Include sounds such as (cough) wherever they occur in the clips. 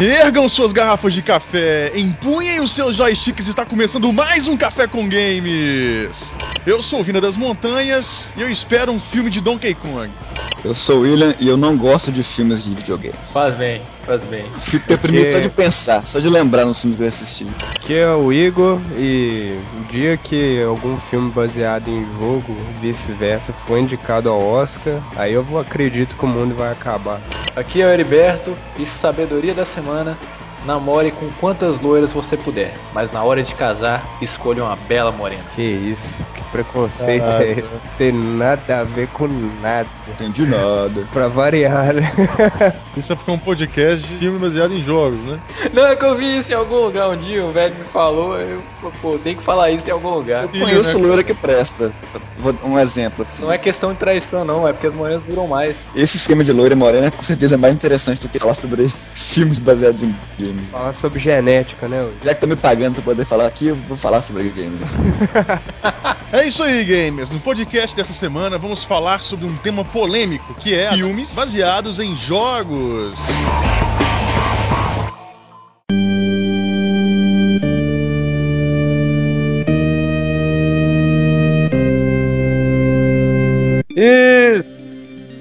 Ergam suas garrafas de café, empunhem os seus joysticks, está começando mais um Café com Games. Eu sou o Vina das Montanhas e eu espero um filme de Donkey Kong. Eu sou o William e eu não gosto de filmes de videogame. Faz bem, faz bem. Fico deprimido só de pensar, só de lembrar nos filmes que eu assisti. Aqui é o Igor e o dia que algum filme baseado em jogo, vice-versa, for indicado ao Oscar, aí eu vou acredito que o mundo vai acabar. Aqui é o Heriberto e sabedoria da semana. Namore com quantas loiras você puder, mas na hora de casar, escolha uma bela morena. Que isso, que preconceito é esse? Não tem nada a ver com nada. Não entendi nada. (laughs) Pra variar, né? (laughs) Isso é porque é um podcast de filme baseado em jogos, né? Não, é que eu vi isso em algum lugar um dia, o velho me falou, eu, pô, tem que falar isso em algum lugar. Eu conheço loira que presta. Vou um exemplo assim. Não é questão de traição, não, é porque as morenas duram mais. Esse esquema de loira e morena com certeza é mais interessante do que falar sobre (laughs) filmes baseados em games. Falar sobre genética, né? Já que tá me pagando pra poder falar aqui, eu vou falar sobre games. (laughs) é isso aí, gamers. No podcast dessa semana vamos falar sobre um tema polêmico, que é filmes baseados em jogos.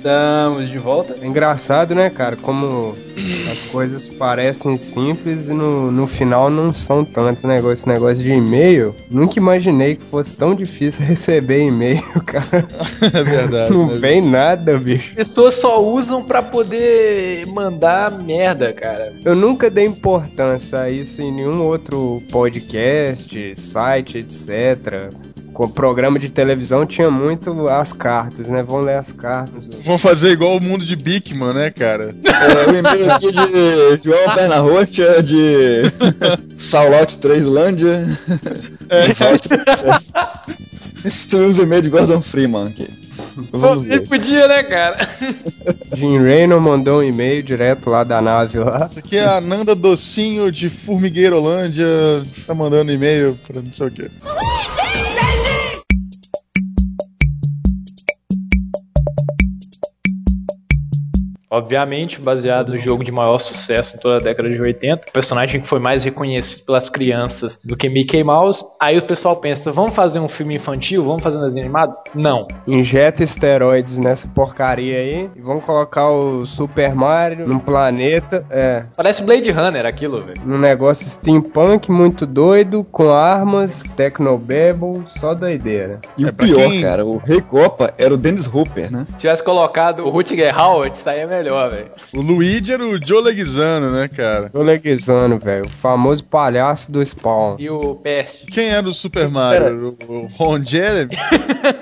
Estamos de volta. É engraçado, né, cara? Como as coisas parecem simples e no, no final não são tanto negócio, esse negócio de e-mail. Nunca imaginei que fosse tão difícil (laughs) receber e-mail, cara. (laughs) É verdade. Não vem nada, bicho. As pessoas só usam para poder mandar merda, cara. Eu nunca dei importância a isso em nenhum outro podcast, site, etc com o programa de televisão tinha muito as cartas, né? Vão ler as cartas. Vão fazer igual o mundo de Bigman, né, cara? É, eu lembrei aqui de João Perna Roxa, de (laughs) Saulout 3 Lândia. É. Os e-mails de Gordon Freeman aqui. Vamos ver. podia, né, cara? (laughs) Jim Raynor mandou um e-mail direto lá da nave lá. Isso aqui é a Nanda Docinho de Formigueirolândia. Tá mandando e-mail pra não sei o quê. Obviamente, baseado no jogo de maior sucesso em toda a década de 80, o personagem que foi mais reconhecido pelas crianças do que Mickey Mouse. Aí o pessoal pensa: vamos fazer um filme infantil? Vamos fazer um desenho animado? Não. Injeta esteroides nessa porcaria aí e vamos colocar o Super Mario num planeta. É. Parece Blade Runner aquilo, velho. Um negócio steampunk muito doido, com armas, Tecnobabble, só doideira. E é o pior, quem... cara, o Rei Copa era o Dennis Hooper, né? Se tivesse colocado o Rutger Hauer, estaria melhor melhor, velho. O Luigi era o Joe Leguizano, né, cara? Joe Leguizano, velho. O famoso palhaço do Spawn. E o Pest. Quem era o Super Mario? O Ron Jeremy?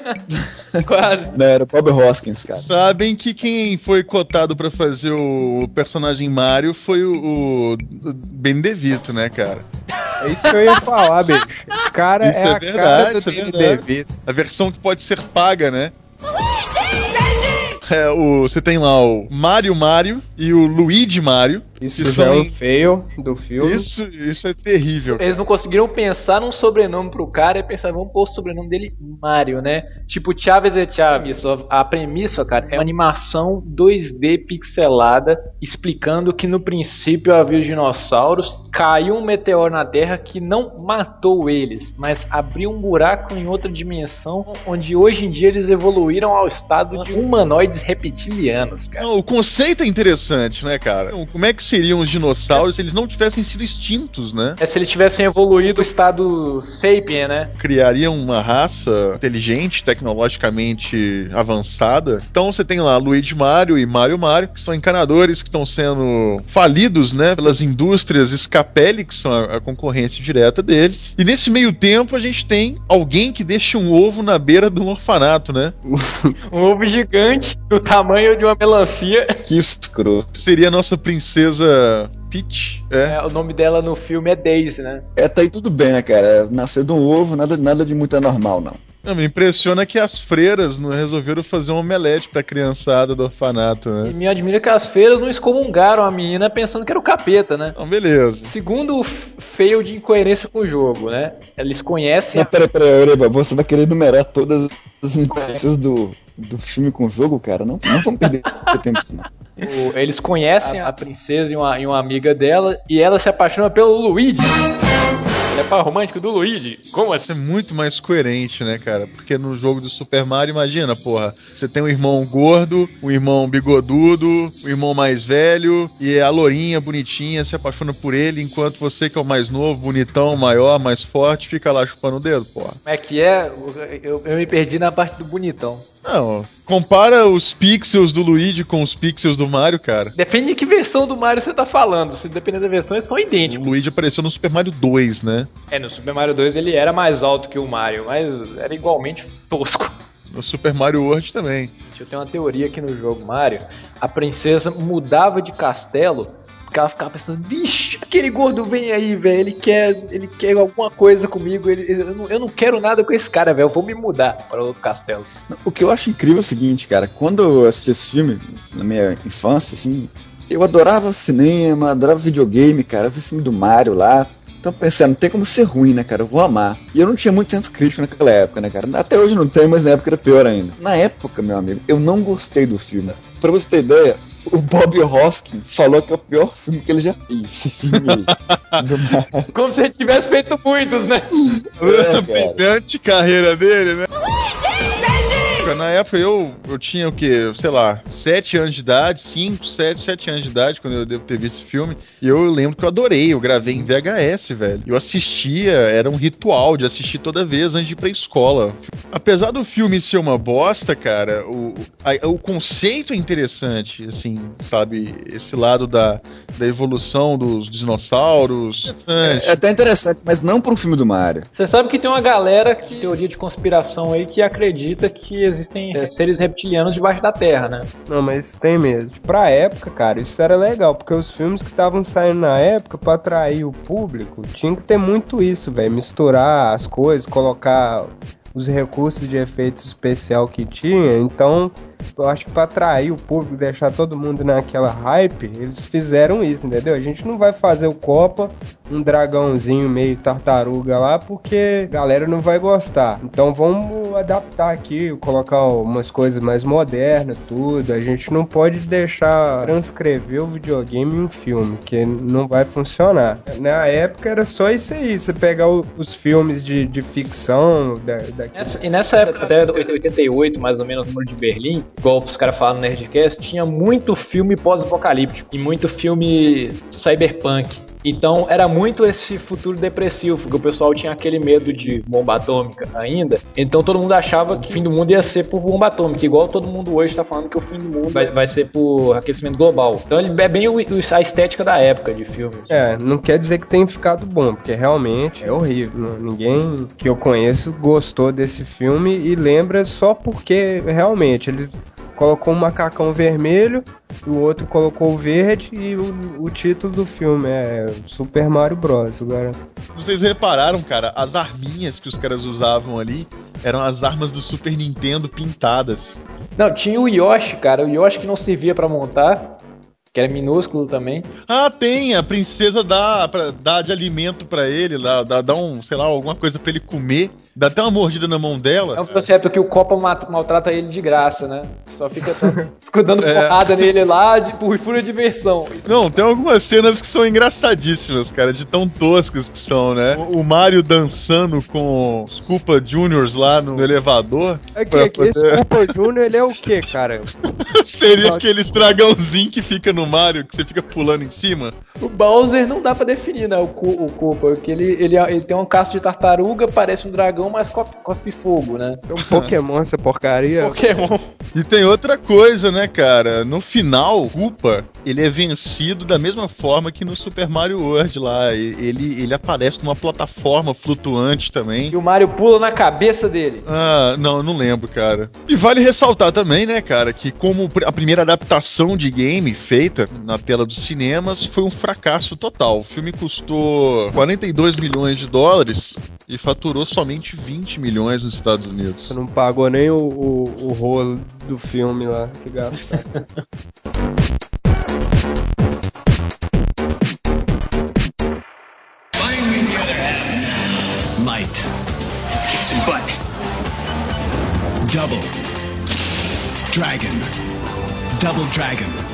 (laughs) Quase. Não, era o Bob Hoskins, cara. Sabem que quem foi cotado pra fazer o personagem Mario foi o, o Ben DeVito, né, cara? É isso que eu ia falar, bicho. Esse cara isso é, é a verdade, cara do é Ben DeVito. A versão que pode ser paga, né? É, o, você tem lá o Mario Mario e o Luigi Mario. Isso já é um feio do filme. Isso, isso é terrível. Eles não conseguiram pensar num sobrenome pro cara e pensar, vamos pôr o sobrenome dele Mario, né? Tipo Chaves e Chaves. A premissa, cara, é uma animação 2D pixelada explicando que no princípio havia dinossauros, caiu um meteoro na Terra que não matou eles, mas abriu um buraco em outra dimensão onde hoje em dia eles evoluíram ao estado de humanoides reptilianos, cara. Não, o conceito é interessante, né, cara? Então, como é que seriam os dinossauros se eles não tivessem sido extintos, né? É se eles tivessem evoluído o estado sapien, né? Criariam uma raça inteligente, tecnologicamente avançada. Então você tem lá Luigi Mario e Mario Mario, que são encanadores que estão sendo falidos, né, pelas indústrias Scapelli, que são a, a concorrência direta dele. E nesse meio tempo a gente tem alguém que deixa um ovo na beira de um orfanato, né? (laughs) um ovo gigante, do tamanho de uma melancia. Que escroto. Seria a nossa princesa Peach. É. é. o nome dela no filme é Daisy, né? É, tá aí tudo bem, né, cara? Nasceu de um ovo, nada, nada de muito anormal, não. Não, me impressiona que as freiras não resolveram fazer um omelete pra criançada do orfanato, né? E me admira que as freiras não excomungaram a menina pensando que era o capeta, né? Então, beleza. Segundo o feio de incoerência com o jogo, né? Eles conhecem. Não, a... peraí, peraí, você vai querer enumerar todas as incoerências do, do filme com o jogo, cara, não, não vamos perder (laughs) tempo assim. O- eles conhecem a, a princesa e uma, e uma amiga dela e ela se apaixona pelo Luigi. Ele é par romântico do Luigi. Como assim? Isso é muito mais coerente, né, cara? Porque no jogo do Super Mario, imagina, porra, você tem um irmão gordo, um irmão bigodudo, um irmão mais velho, e a lourinha bonitinha se apaixona por ele, enquanto você, que é o mais novo, bonitão, maior, mais forte, fica lá chupando o dedo, porra. Como é que é? Eu, eu me perdi na parte do bonitão. Não, compara os pixels do Luigi com os pixels do Mario, cara. Depende de que versão do Mario você tá falando. Se depender da versão, eles são O idênticos. Luigi apareceu no Super Mario 2, né? É, no Super Mario 2 ele era mais alto que o Mario, mas era igualmente tosco. No Super Mario World também. Eu tenho uma teoria aqui no jogo Mario. A princesa mudava de castelo ela ficava pensando, bicho, aquele gordo vem aí, velho. Ele quer, ele quer alguma coisa comigo. Ele, eu, não, eu não quero nada com esse cara, velho. Eu vou me mudar para outro castelo. O que eu acho incrível é o seguinte, cara, quando eu assisti esse filme, na minha infância, assim, eu adorava cinema, adorava videogame, cara, eu vi filme do Mario lá. Então pensando, não tem como ser ruim, né, cara? Eu vou amar. E eu não tinha muito senso crítico naquela época, né, cara? Até hoje não tem, mas na época era pior ainda. Na época, meu amigo, eu não gostei do filme. Pra você ter ideia, o Bob Hoskins falou que é o pior filme que ele já fez. Esse filme. (laughs) Como se ele tivesse feito muitos, né? É, cara. Brilhante carreira dele, né? Na época eu, eu tinha o quê? Sei lá, 7 anos de idade, 5, 7, 7 anos de idade, quando eu devo ter visto esse filme. E eu lembro que eu adorei, eu gravei em VHS, velho. Eu assistia, era um ritual de assistir toda vez antes de ir pra escola. Apesar do filme ser uma bosta, cara, o, a- o conceito é interessante, assim, sabe? Esse lado da, da evolução dos dinossauros. Interessante. É até interessante, mas não para um filme do Mario. Você sabe que tem uma galera que teoria de conspiração aí que acredita que existem é, seres reptilianos debaixo da Terra, né? Não, mas tem mesmo. Pra época, cara, isso era legal, porque os filmes que estavam saindo na época, pra atrair o público, tinha que ter muito isso, velho. Misturar as coisas, colocar os recursos de efeitos especial que tinha. Então, eu acho que pra atrair o público, deixar todo mundo naquela hype, eles fizeram isso, entendeu? A gente não vai fazer o Copa, um dragãozinho meio tartaruga lá, porque a galera não vai gostar. Então vamos adaptar aqui, colocar umas coisas mais modernas, tudo. A gente não pode deixar transcrever o videogame em um filme, que não vai funcionar. Na época era só isso aí, você pegar o- os filmes de, de ficção, da, da- Nessa- e nessa época, até 88, mais ou menos, o número de Berlim, igual os caras falam no Nerdcast, tinha muito filme pós-apocalíptico e muito filme cyberpunk. Então era muito esse futuro depressivo, porque o pessoal tinha aquele medo de bomba atômica ainda. Então todo mundo achava que o fim do mundo ia ser por bomba atômica, igual todo mundo hoje tá falando que o fim do mundo vai, vai ser por aquecimento global. Então ele é bem o- a estética da época de filmes. É, não quer dizer que tenha ficado bom, porque realmente é horrível. Não- Ninguém que eu conheço gostou desse filme e lembra só porque realmente ele colocou um macacão vermelho, o outro colocou o verde e o, o título do filme é Super Mario Bros. Agora, Vocês repararam, cara, as arminhas que os caras usavam ali eram as armas do Super Nintendo pintadas. Não, tinha o Yoshi, cara, o Yoshi que não servia pra montar, que era minúsculo também. Ah, tem, a princesa dá, pra, dá de alimento pra ele, dá, dá, dá um, sei lá, alguma coisa pra ele comer. Dá até uma mordida na mão dela. É um processo que o Copa maltrata ele de graça, né? Só fica, (laughs) fica dando É. porrada nele lá de, por pura diversão. Não, tem algumas cenas que são engraçadíssimas, cara, de tão toscas que são, né? O, o Mario dançando com os Koopa Juniors lá no elevador. aqui, Pra aqui, esse poder- Super Junior, ele é o que, cara? (laughs) Seria aqueles dragãozinho que fica no Mario, que você fica pulando em cima. O Bowser não dá pra definir, né? O, o Koopa, porque ele, ele, ele tem um casco de tartaruga, parece um dragão, mas cospe, cospe fogo, né? Isso é um Pokémon, essa porcaria. Pokémon. E tem outra coisa, né, cara? No final, o Koopa, ele é vencido da mesma forma que no Super Mario World lá. Ele, ele aparece numa plataforma flutuante também. E o Mario pula na cabeça dele. Ah, não, eu não lembro, cara. E vale ressaltar também, né, cara, que como a primeira adaptação de game feita na tela dos cinemas foi um fracasso total. O filme custou 42 milhões de dólares e faturou somente 20 milhões nos Estados Unidos. Você não pagou nem o, o, o rolo do filme lá que half. Light. Let's kick some butt. Double. Dragon. Double Dragon.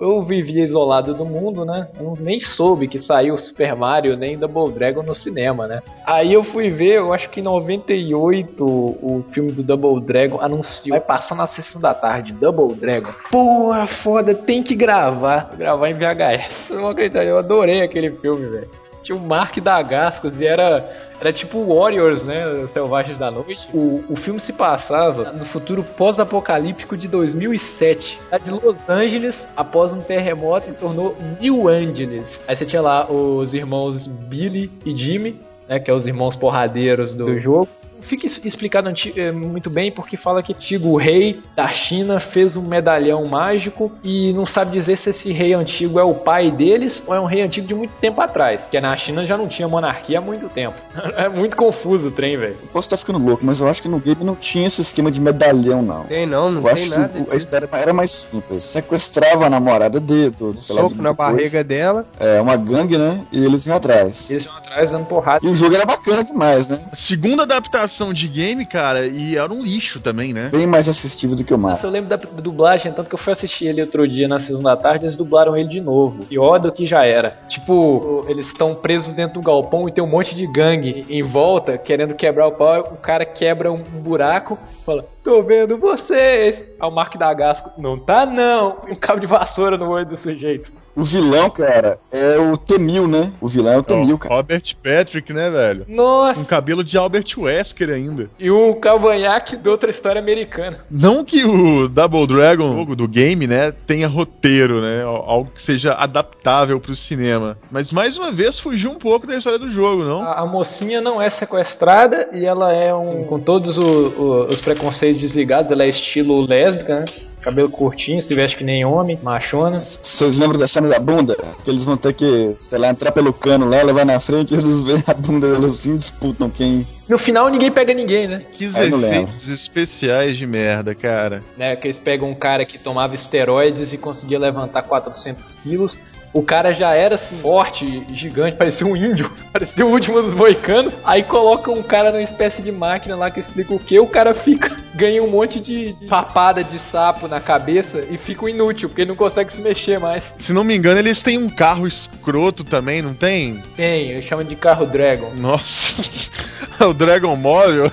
Eu vivia isolado do mundo, né? Eu nem soube que saiu Super Mario nem Double Dragon no cinema, né? Aí eu fui ver, eu acho que em 98 o filme do Double Dragon anunciou. Vai passar na sessão da tarde, Double Dragon. Porra, foda, tem que gravar. Gravar em VHS. Não acredito, eu adorei aquele filme, velho. Tinha o Mark Dagascos e era era tipo Warriors, né? Selvagens da Noite. O, o filme se passava no futuro pós-apocalíptico de 2007. A de Los Angeles, após um terremoto, se tornou New Angeles. Aí você tinha lá os irmãos Billy e Jimmy, né? Que é os irmãos porradeiros do, do jogo. Fica explicado eh, muito bem porque fala que antigo rei da China fez um medalhão mágico e não sabe dizer se esse rei antigo é o pai deles ou é um rei antigo de muito tempo atrás. Porque na China já não tinha monarquia há muito tempo. (laughs) É muito confuso o trem, velho. Posso estar ficando louco, mas eu acho que no game não tinha esse esquema de medalhão, não. Tem não, não Eu tem acho nada. que a história era mais simples. Sequestrava a namorada dele, do, sei lá, Soco de na coisa. barriga dela. É, uma gangue, né? E eles iam atrás. Eles vão atrás dando porrada. E o jogo era bacana demais, né? Segunda adaptação de game, cara, e era um lixo também, né? Bem mais assistível do que o Mario. Eu lembro da dublagem, tanto que eu fui assistir ele outro dia na sessão da tarde, eles dublaram ele de novo. Pior do que já era. Tipo, eles estão presos dentro do galpão e tem um monte de gangue em volta querendo quebrar o pau. O cara quebra um buraco, fala: Tô vendo vocês. Aí o Mark Dagasco: Não tá não. Um cabo de vassoura no olho do sujeito. O vilão, cara, é o Temil, né? O vilão é o Temil, cara. Robert Patrick, né, velho? Nossa. Um cabelo de Albert Wesker ainda. E um cavanhaque de outra história americana. Não que o Double Dragon, o jogo do game, né, tenha roteiro, né? Algo que seja adaptável pro cinema. Mas mais uma vez fugiu um pouco da história do jogo, não? A, a mocinha não é sequestrada e ela é um. com todos o- o- os preconceitos desligados, ela é estilo lésbica, né? Cabelo curtinho, se veste que nem homem, machona. Vocês lembram da cena da bunda? Que eles vão ter que, sei lá, entrar pelo cano lá, levar na frente, e (laughs) eles veem a bunda deles e disputam quem. No final ninguém pega ninguém, né? Que efeitos especiais de merda, cara. né? Que eles pegam um cara que tomava esteroides e conseguia levantar 400 quilos. O cara já era assim, forte, gigante, parecia um índio, (laughs) parecia o último dos moicanos. Aí colocam um cara numa espécie de máquina lá que explica o que, o cara fica, (laughs) ganha um monte de, de papada de sapo na cabeça e fica inútil, porque ele não consegue se mexer mais. Se não me engano, eles têm um carro escroto também, não tem? Tem, eles chamam de carro Dragon. Nossa. (laughs) o Dragon Móvel.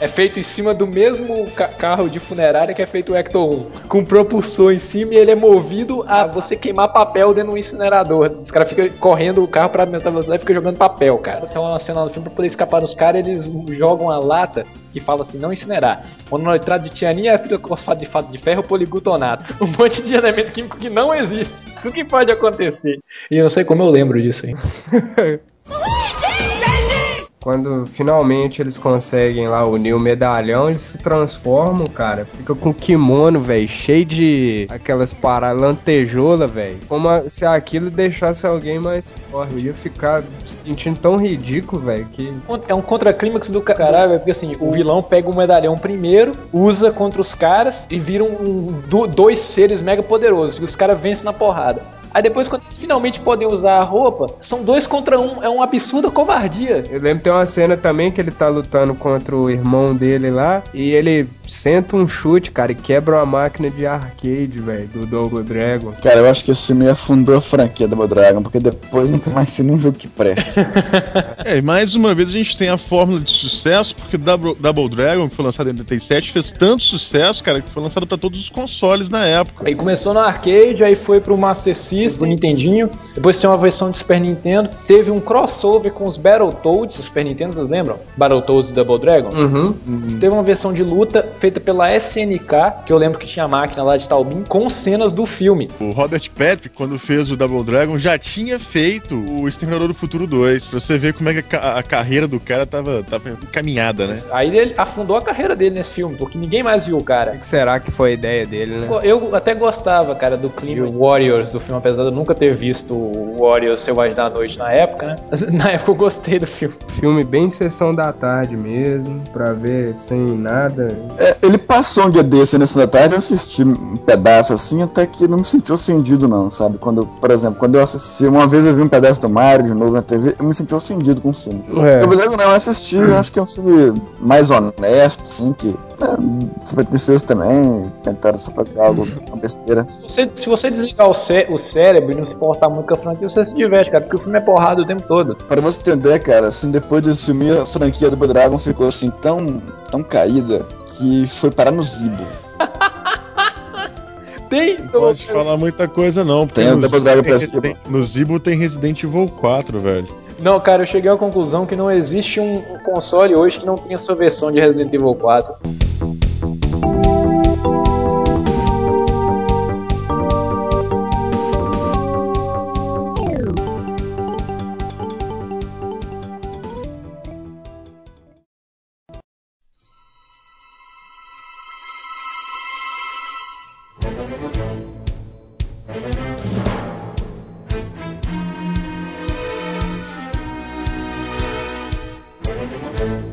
É feito em cima do mesmo ca- carro de funerária que é feito o Ecto 1. Com propulsor em cima e ele é movido a você queimar papel dentro do incinerador. Os caras ficam correndo o carro pra aumentar a velocidade e fica jogando papel, cara. Então uma cena no filme pra poder escapar dos caras, eles jogam a lata que fala assim, não incinerar. Monoitrato de ácido fosfato de fato de ferro poliglutanato. (laughs) Um monte de elemento químico que não existe. Isso que pode acontecer. E eu não sei como eu lembro disso aí. (laughs) Quando finalmente eles conseguem lá unir o medalhão, eles se transformam, cara. Fica com kimono, velho, cheio de aquelas paradas, lantejoula, velho. Como se aquilo deixasse alguém mais forte. Eu ia ficar se sentindo tão ridículo, velho, que. É um contraclímax do ca- caralho, é porque assim, o vilão pega o medalhão primeiro, usa contra os caras e viram um, do- dois seres mega poderosos, e os caras vencem na porrada. Aí depois, quando eles finalmente podem usar a roupa, são dois contra um, é uma absurda covardia. Eu lembro que tem uma cena também que ele tá lutando contra o irmão dele lá e ele senta um chute, cara, e quebra uma máquina de arcade, velho, do Double Dragon. Cara, eu acho que esse filme afundou a franquia Double Dragon, porque depois nunca mais se um jogo que presta. (laughs) É, e mais uma vez a gente tem a fórmula de sucesso, porque Double, Double Dragon, que foi lançado em 87, fez tanto sucesso, cara, que foi lançado pra todos os consoles na época. Aí começou no arcade, aí foi pro Master System, do Nintendinho. Depois tem uma versão de Super Nintendo. Teve um crossover com os Battletoads do Super Nintendo, vocês lembram? Battletoads e Double Dragon. Uhum. Teve uma versão de luta feita pela SNK, que eu lembro que tinha a máquina lá de Taubin, com cenas do filme. O Robert Patrick, quando fez o Double Dragon, já tinha feito o Exterminador do Futuro 2. Pra você ver como é que a, a carreira do cara tava, tava encaminhada, né? Aí ele afundou a carreira dele nesse filme, porque ninguém mais viu o cara. O que será que foi a ideia dele, né? Eu até gostava, cara, do clima Warriors do filme, apesar apesar de eu nunca ter visto o Warriors Selvagem da Noite na época, né? (laughs) Na época eu gostei do filme. Filme bem sessão da tarde mesmo, pra ver sem nada. É, ele passou um dia desse nessa da tarde, eu assisti um pedaço assim, até que não me senti ofendido, não, sabe? Quando, por exemplo, quando eu assisti, uma vez eu vi um pedaço do Mario de novo na TV, eu me senti ofendido com o filme. É. Eu beleza, não, eu assisti, eu acho que é um filme mais honesto, assim, que. É, supersticioso também, tentaram só fazer algo, uma besteira. Se você, se você desligar o, cé- o cérebro e não se importar muito com a franquia, você se diverte, cara, porque o filme é porrada o tempo todo. Pra você entender, cara, assim, depois desse filme, a franquia do Dragon ficou assim tão, tão caída que foi parar no Zibo. (laughs) Tem. Não pode falar muita coisa, não. porque Tem o no Double Zibo Dragon tem pra Resident- No Zibo tem Resident Evil 4, velho. Não, cara, eu cheguei à conclusão que não existe um console hoje que não tenha sua versão de Resident Evil 4.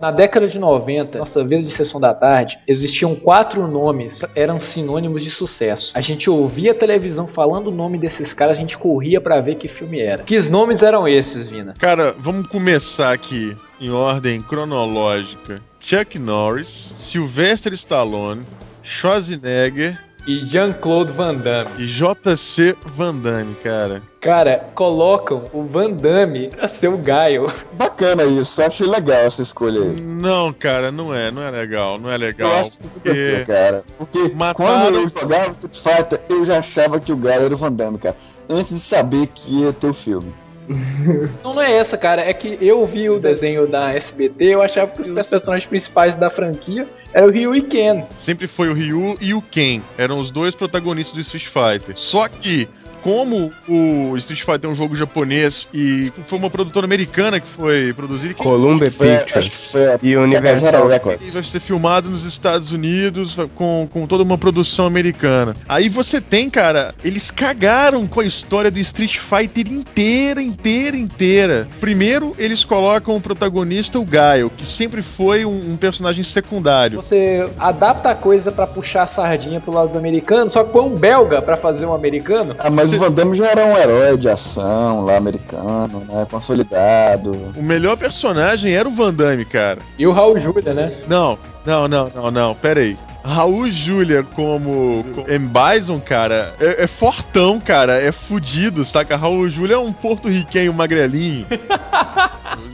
Na década de 90, nossa vida de sessão da tarde, existiam quatro nomes que eram sinônimos de sucesso. A gente ouvia a televisão falando o nome desses caras, a gente corria pra ver que filme era. Que nomes eram esses, Vina? Cara, vamos começar aqui em ordem cronológica. Chuck Norris, Sylvester Stallone, Schwarzenegger E Jean-Claude Van Damme. e JC Van Damme, cara. Cara, colocam o Van Damme pra ser o Gaio. Bacana isso, eu achei legal essa escolha aí. Não, cara, não é, não é legal, não é legal. Eu acho que tudo porque- bem, cara. Porque Mataram- quando eu jogava Street Fighter, eu já achava que o Gaio era o Van Damme, cara. Antes de saber que ia ter o filme. (laughs) Não, não é essa, cara. É que eu vi o desenho da SBT, eu achava que os personagens principais da franquia eram o Ryu e Ken. Sempre foi o Ryu e o Ken. Eram os dois protagonistas do Street Fighter. Só que, como o Street Fighter é um jogo japonês e foi uma produtora americana que foi produzida, que Columbia Pictures que foi a e Universal Records. vai ser filmado nos Estados Unidos com, com toda uma produção americana. Aí você tem, cara, eles cagaram com a história do Street Fighter inteira, inteira, inteira. Primeiro, eles colocam o protagonista, o Gaio, que sempre foi um, um personagem secundário. Você adapta a coisa pra puxar a sardinha pro lado do americano, só que põe um belga pra fazer um americano. Ah, mas o Van Damme já era um herói de ação lá, americano, né? Consolidado. O melhor personagem era o Van Damme, cara. E o Raul Júlia, né? Não, não, não, não, não, pera aí. Raul Júlia como M. Bison, cara, é, é fortão, cara, é fudido, saca? Raul Júlia é um porto-riquenho magrelinho. (laughs)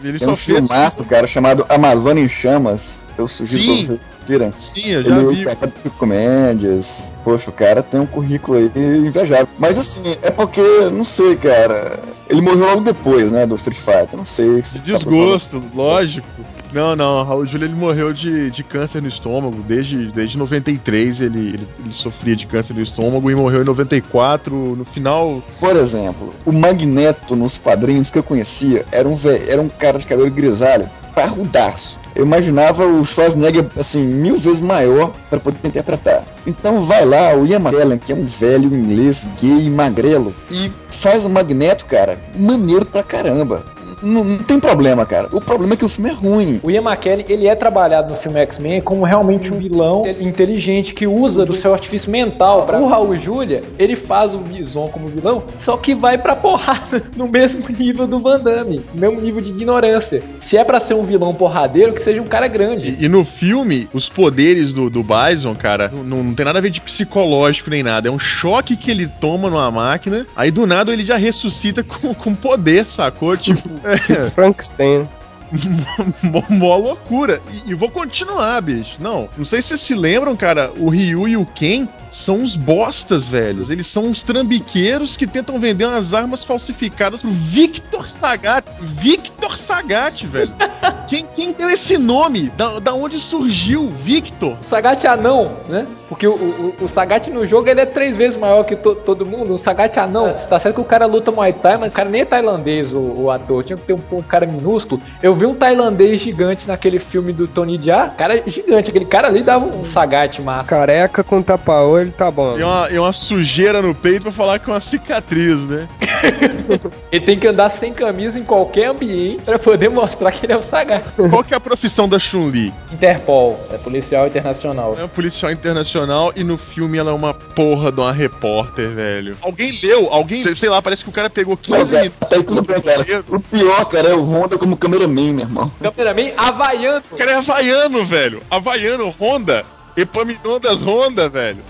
Ele Tem um só fez. filmaço, cara, chamado Amazônia em Chamas. Eu sugiro Sim. pra vocês virem. Sim, eu Ele já é vi. Chico Mendes. Poxa, o cara tem um currículo aí invejável. Mas assim, é porque, não sei, cara. Ele morreu logo depois, né, do Street Fighter. Não sei. se De tá desgosto, lógico. Não, não, Raul Júlia ele morreu de, de câncer no estômago. Desde, desde 93 ele, ele, ele sofria de câncer no estômago e morreu em 94. No final, Por exemplo, o Magneto nos quadrinhos que eu conhecia era um, era um cara de cabelo grisalho, parrudaço. Eu imaginava o Schwarzenegger, assim, mil vezes maior para poder interpretar. Então vai lá, o Ian McKellen, que é um velho inglês, gay, magrelo, e faz o Magneto, cara, maneiro pra caramba. Não, não tem problema, cara. O problema é que o filme é ruim. O Ian McKellen, ele é trabalhado no filme X-Men como realmente um vilão inteligente que usa do seu artifício mental. Pra... O Raul Júlia, ele faz o Bison como vilão, só que vai pra porrada (laughs) no mesmo nível do Van Damme, no mesmo nível de ignorância. Se é pra ser um vilão porradeiro, que seja um cara grande. E, e no filme, os poderes do, do Bison, cara, não, não tem nada a ver de psicológico nem nada. É um choque que ele toma numa máquina, aí do nada ele já ressuscita (laughs) com, com poder, sacou? Tipo, é, (laughs) Frankenstein. (laughs) mó, loucura. E, e vou continuar, bicho. Não, não sei se vocês se lembram, cara, o Ryu e o Ken são uns bostas, velhos. Eles são uns trambiqueiros que tentam vender umas armas falsificadas pro Victor Sagat. Victor Sagat, velho. (laughs) quem, quem deu esse nome? Da, da onde surgiu Victor? O Sagat é anão, né? Porque o, o, o Sagat no jogo ele é três vezes maior que to- todo mundo. O Sagat é anão. Tá certo que o cara luta Muay Thai, mas o cara nem é tailandês, o, o ator. Tinha que ter um, um cara minúsculo. Eu vi um tailandês gigante naquele filme do Tony Jaa. Cara gigante. Aquele cara ali dava um Sagat massa. Careca com tapa-olho ele tá bom. E uma, e uma sujeira no peito pra falar que é uma cicatriz, né? (laughs) Ele tem que andar sem camisa em qualquer ambiente pra poder mostrar que ele é o Sagat. Qual que é a profissão da Chun-Li? Interpol, é policial internacional. É policial internacional e no filme ela é uma porra de uma repórter, velho. Alguém leu, alguém, sei- sei lá, parece que o cara pegou 15 Mas é, até aí tudo bem, cara. O pior, cara, é o Honda como cameraman, meu irmão. Cameraman havaiano. O cara é havaiano, velho. Havaiano, Honda. Epaminondas Honda, velho.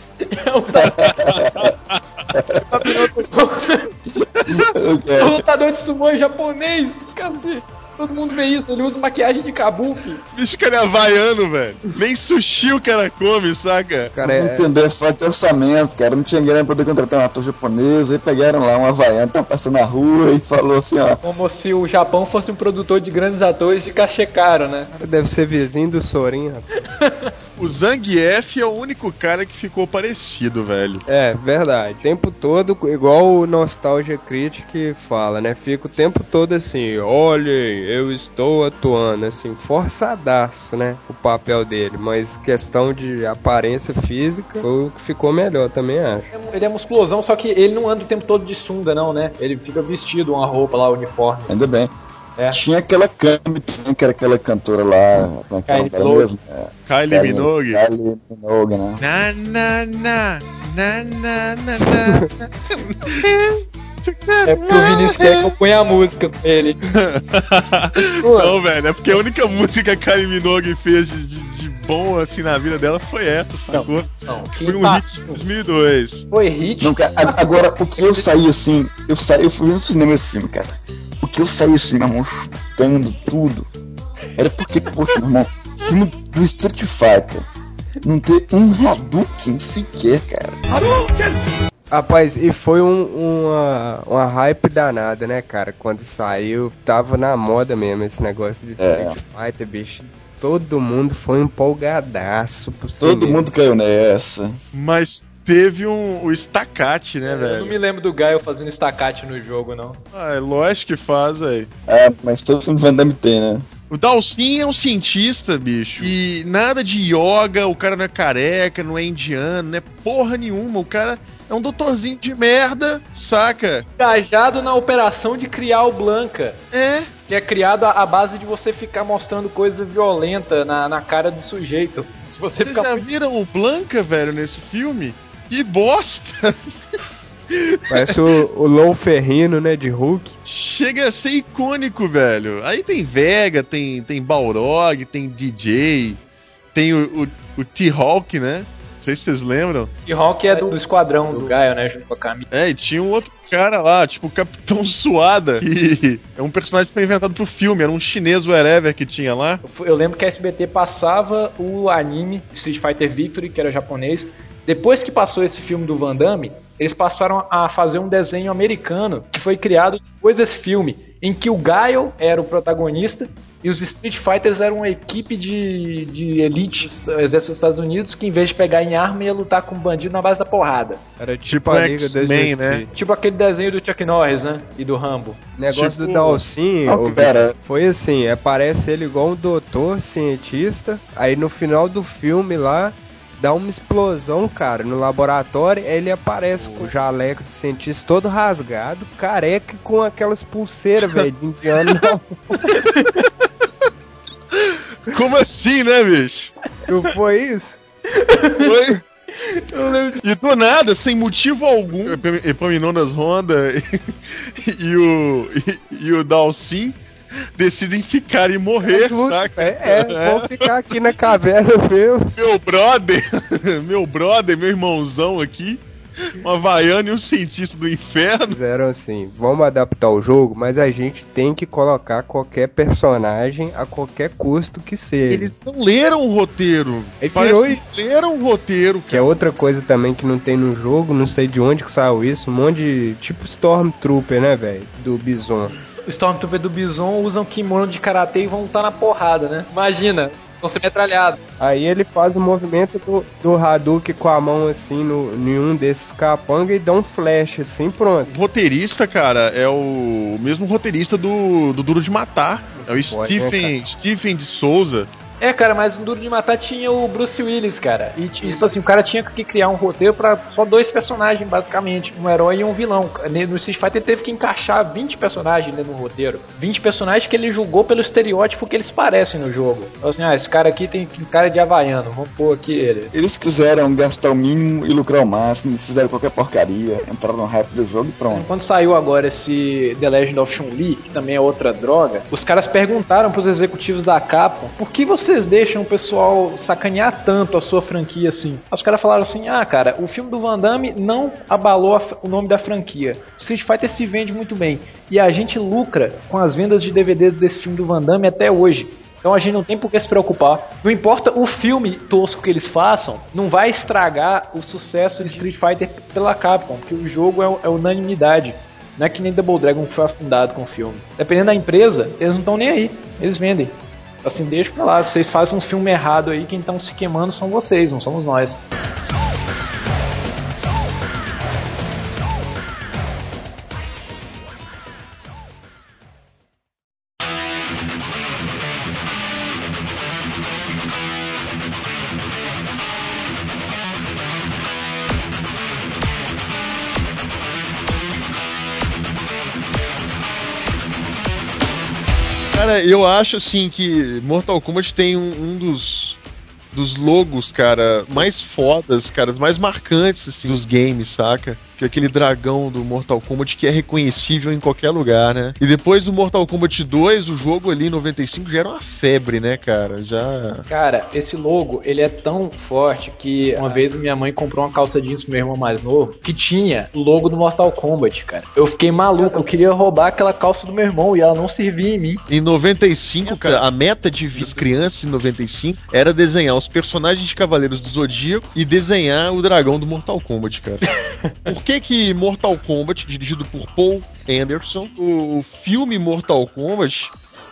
O lutador de sumô é japonês, cacete. Todo mundo vê isso, ele usa maquiagem de kabuki. Bicho, cara é havaiano, velho. Nem sushi o cara come, saca? Cara, Não é, entender, é falta de orçamento, cara. Não tinha grana pra poder contratar um ator japonês. Aí pegaram lá um havaiano, tá passando na rua e falou assim, ó. Como se o Japão fosse um produtor de grandes atores de cachê caro, né? deve ser vizinho do Sorin, rapaz. (laughs) O Zangief é o único cara que ficou parecido, velho. É, verdade. O tempo todo, igual o Nostalgia Critic fala, né? Fica o tempo todo assim, olhem, eu estou atuando, assim, forçadaço, né? O papel dele. Mas questão de aparência física, foi o que ficou melhor, também acho. Ele é musculosão, só que ele não anda o tempo todo de sunga, não, né? Ele fica vestido uma roupa lá, uniforme. Ainda bem. É. Tinha aquela Kami também, que era aquela cantora lá. Como é que Kylie Minogue. mesmo? É, Kylie Minogue. Kylie Minogue, né? Na na na na na na na. É porque o Vinícius quer ponha a música com ele. (laughs) Não, velho, é porque a única música que a Kylie Minogue fez de, de, de bom assim na vida dela foi essa, sacou? Não, Foi um hit de 2002. Foi hit. Não, cara, agora, o que eu saí assim, eu saí, eu fui no cinema filme, cara. O que eu saí assim, meu irmão, chutando tudo, era porque, poxa, meu irmão, filme do Street Fighter não ter um Hadouken sequer, cara. Rapaz, e foi um- uma, uma hype danada, né, cara? Quando saiu, tava na moda mesmo esse negócio de Street Fighter, bicho. Todo mundo foi empolgadaço pro Todo cinema. mundo caiu nessa. Mas teve um, o estacate, né, Eu não velho? me lembro do Gaio fazendo estacate no jogo, não. Ah, é lógico que faz, velho. É, mas todo filme Van Damme tem, né? O Dalsin é um cientista, bicho. E nada de yoga, o cara não é careca, não é indiano, não é porra nenhuma. O cara é um doutorzinho de merda, saca? Engajado na operação de criar o Blanca. É. Que é criado à à base de você ficar mostrando coisa violenta na, na cara do sujeito. Se você Vocês ficar já viram o Blanca, velho, nesse filme? Que bosta! Parece o, o Lou Ferrino, né, de Hulk. Chega a ser icônico, velho. Aí tem Vega, tem, tem Balrog, tem DJ, tem o, o, o T-Hawk, né? Não sei se vocês lembram. Rock é do, do esquadrão do Gaio, né? Junto com a Camila. É, e tinha um outro cara lá, tipo o Capitão (laughs) Suada, que é um personagem que foi inventado pro filme, era um chinês wherever que tinha lá. Eu lembro que a SBT passava o anime Street Fighter Victory, que era japonês. Depois que passou esse filme do Van Damme, eles passaram a fazer um desenho americano que foi criado depois desse filme, em que o Guile era o protagonista e os Street Fighters eram uma equipe de, de elite do exército dos Estados Unidos que em vez de pegar em arma ia lutar com bandido na base da porrada. Era Tipo tipo a Liga da Justiça. né? Tipo aquele desenho do Chuck Norris, né? E do Rambo. Negócio Tipo- do Dalsin, Ah, ô, pera. Foi assim, aparece ele igual um doutor cientista, aí no final do filme lá, dá uma explosão, cara, no laboratório, aí ele aparece com o jaleco de cientista todo rasgado, careca e com aquelas pulseiras, velho, de indiano. (laughs) Como assim, né, bicho? Não foi isso? Foi. E do nada, sem motivo algum, Epam- Epaminondas Honda (laughs) e, e o, e, e o Dalsin decidem ficar e morrer, Junto, saca? É, é, vamos ficar aqui na caverna mesmo. Meu brother, (laughs) meu brother, meu irmãozão aqui, um havaiano e um cientista do inferno. Fizeram assim, vamos adaptar o jogo, mas a gente tem que colocar qualquer personagem a qualquer custo que seja. Eles não leram o roteiro. Parece virou que isso. leram o roteiro, Que é outra coisa também que não tem no jogo, não sei de onde que saiu isso, um monte de. tipo Stormtrooper, né, velho? Do Bison. O Stormtrooper do Bison usam kimono de karatê e vão lutar na porrada, né? Imagina, vão ser metralhados. Aí ele faz o movimento do, do Hadouken com a mão assim no, em um desses capanga e dá um flash assim, pronto. O roteirista, cara, é o mesmo roteirista do, do Duro de Matar. É o Pode, né, Stephen, Stephen de Souza. É, cara, mas no Duro de Matar tinha o Bruce Willis, cara. E isso assim, o cara tinha que criar um roteiro pra só dois personagens, basicamente. Um herói e um vilão. No Street Fighter ele teve que encaixar 20 personagens dentro do roteiro. 20 personagens que ele julgou pelo estereótipo que eles parecem no jogo. Assim, ah, esse cara aqui tem cara de havaiano, vamos pôr aqui ele. Eles quiseram gastar o mínimo e lucrar o máximo, fizeram qualquer porcaria, entraram no hype do jogo e pronto. Quando saiu agora esse The Legend of Chun-Li, que também é outra droga, os caras perguntaram pros executivos da Capcom por que vocês deixam o pessoal sacanear tanto a sua franquia assim. Os caras falaram assim: ah, cara, o filme do Van Damme não abalou o nome da franquia. Street Fighter se vende muito bem. E a gente lucra com as vendas de DVDs desse filme do Van Damme até hoje. Então a gente não tem por que se preocupar. Não importa o filme tosco que eles façam, não vai estragar o sucesso de Street Fighter pela Capcom, porque o jogo é, é unanimidade. Não é que nem Double Dragon foi afundado com o filme. Dependendo da empresa, eles não estão nem aí. Eles vendem. Assim, deixa pra lá. Vocês fazem um filme errado aí, quem estão se queimando são vocês, não somos nós. Eu acho assim que Mortal Kombat tem um, um dos dos logos, cara, mais fodas, cara, os mais marcantes assim dos games, saca? Que é aquele dragão do Mortal Kombat que é reconhecível em qualquer lugar, né? E depois do Mortal Kombat 2, o jogo ali em 95 já era uma febre, né, cara? Já Cara, esse logo, ele é tão forte que uma vez minha mãe comprou uma calça jeans pro meu irmão mais novo que tinha o logo do Mortal Kombat, cara. Eu fiquei maluco, eu queria roubar aquela calça do meu irmão e ela não servia em mim. Em 95, cara, a meta de vida das crianças em 95 era desenhar os personagens de Cavaleiros do Zodíaco e desenhar o dragão do Mortal Kombat, cara. Por (laughs) que que Mortal Kombat, dirigido por Paul Anderson, o filme Mortal Kombat,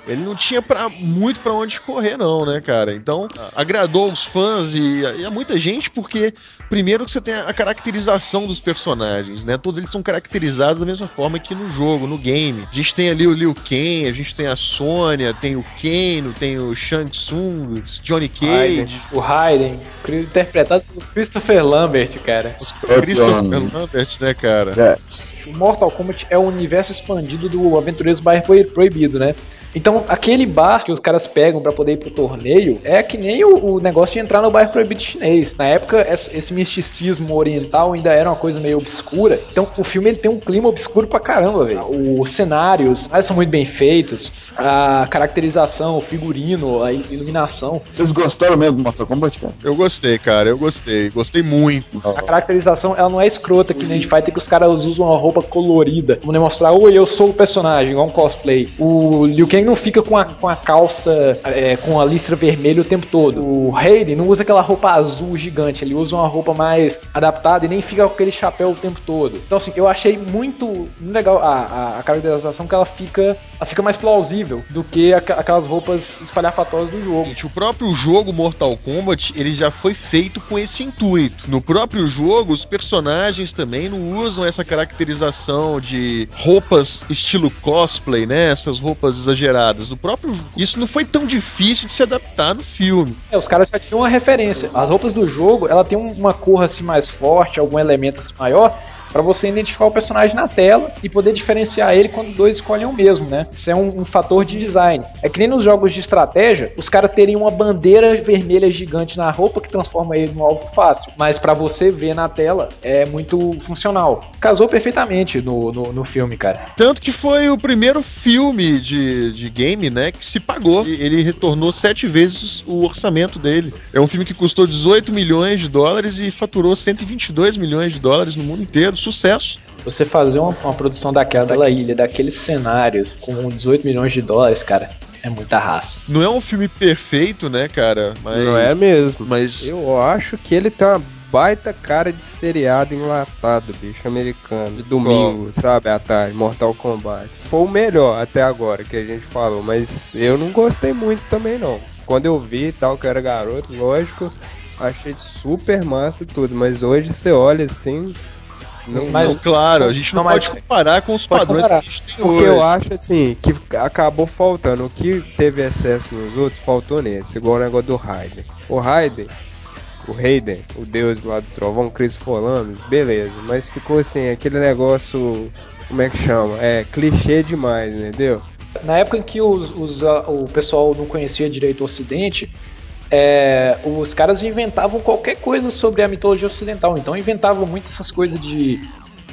ele não tinha pra, muito pra onde correr não, né, cara? Então, agradou os fãs e, e a muita gente porque primeiro que você tem a caracterização dos personagens, né? Todos eles são caracterizados da mesma forma que no jogo, no game. A gente tem ali o Liu Kang, a gente tem a Sônia, tem o Kano, tem o Shang Tsung, Johnny Cage, O Raiden, interpretado por Christopher Lambert, cara. Christopher Lambert, né, cara? Yes. O Mortal Kombat é o universo expandido do Aventureiros Bairro Pro- Proibido, né? Então, aquele bar que os caras pegam pra poder ir pro torneio é que nem o, o negócio de entrar no bairro proibido chinês. Na época, esse, esse misticismo oriental ainda era uma coisa meio obscura. Então, o filme ele tem um clima obscuro pra caramba, velho. Os cenários eles são muito bem feitos. A caracterização, o figurino, a iluminação. Vocês gostaram mesmo do Mortal Kombat, cara? Eu gostei, cara, eu gostei. Gostei muito. A caracterização, ela não é escrota que nem de Fighter que os caras usam uma roupa colorida. Vamos demonstrar, oi, eu sou o personagem, igual um cosplay. O Liu Kang não fica com a, com a calça, é, com a listra vermelha o tempo todo. O Raiden não usa aquela roupa azul gigante, ele usa uma roupa mais adaptada e nem fica com aquele chapéu o tempo todo. Então, assim, eu achei muito legal a, a, a caracterização que ela fica, ela fica mais plausível do que aqu- aquelas roupas espalhafatosas do jogo. Gente, o próprio jogo Mortal Kombat, ele já foi feito com esse intuito. No próprio jogo, os personagens também não usam essa caracterização de roupas estilo cosplay, né? Essas roupas exageradas. Do próprio isso não foi tão difícil de se adaptar no filme. É, os caras já tinham uma referência. As roupas do jogo, ela tem um- uma cor assim mais forte, algum elemento assim maior, pra você identificar o personagem na tela e poder diferenciar ele quando dois escolhem o mesmo, né? Isso é um, um fator de design. É que nem nos jogos de estratégia, os caras teriam uma bandeira vermelha gigante na roupa que transforma ele num alvo fácil. Mas pra você ver na tela, é muito funcional. Casou perfeitamente no, no, no filme, cara. Tanto que foi o primeiro filme de, de game, né, que se pagou. Ele retornou sete vezes o orçamento dele. É um filme que custou 18 milhões de dólares e faturou 122 milhões de dólares no mundo inteiro. Sucesso. Você fazer uma, uma produção daquela, daquela ilha, daqueles cenários, com 18 milhões de dólares, cara, é muita raça. Não é um filme perfeito, né, cara? Mas, Não é mesmo. Mas Eu acho que ele tem uma baita cara de seriado enlatado, bicho, americano. De domingo, sabe, à tarde, Mortal Kombat. Foi o melhor até agora que a gente falou, mas eu não gostei muito também, não. Quando eu vi e tal, que eu era garoto, lógico, achei super massa e tudo, mas hoje você olha assim, Não, Mas- Não, claro, a gente não, Não, mas- pode comparar com os padrões comparar. que a gente tem Porque hoje. eu acho assim, que acabou faltando. O que teve excesso nos outros, faltou nesse. Igual o negócio do Raiden. O Raiden, o Raiden, o deus lá do trovão, Chris Columbus, beleza. Mas ficou assim, aquele negócio. Como é que chama? É clichê demais, entendeu? Na época em que os, os, ah, o pessoal não conhecia direito o Ocidente, é, os caras inventavam qualquer coisa sobre a mitologia ocidental. Então inventavam muito essas coisas de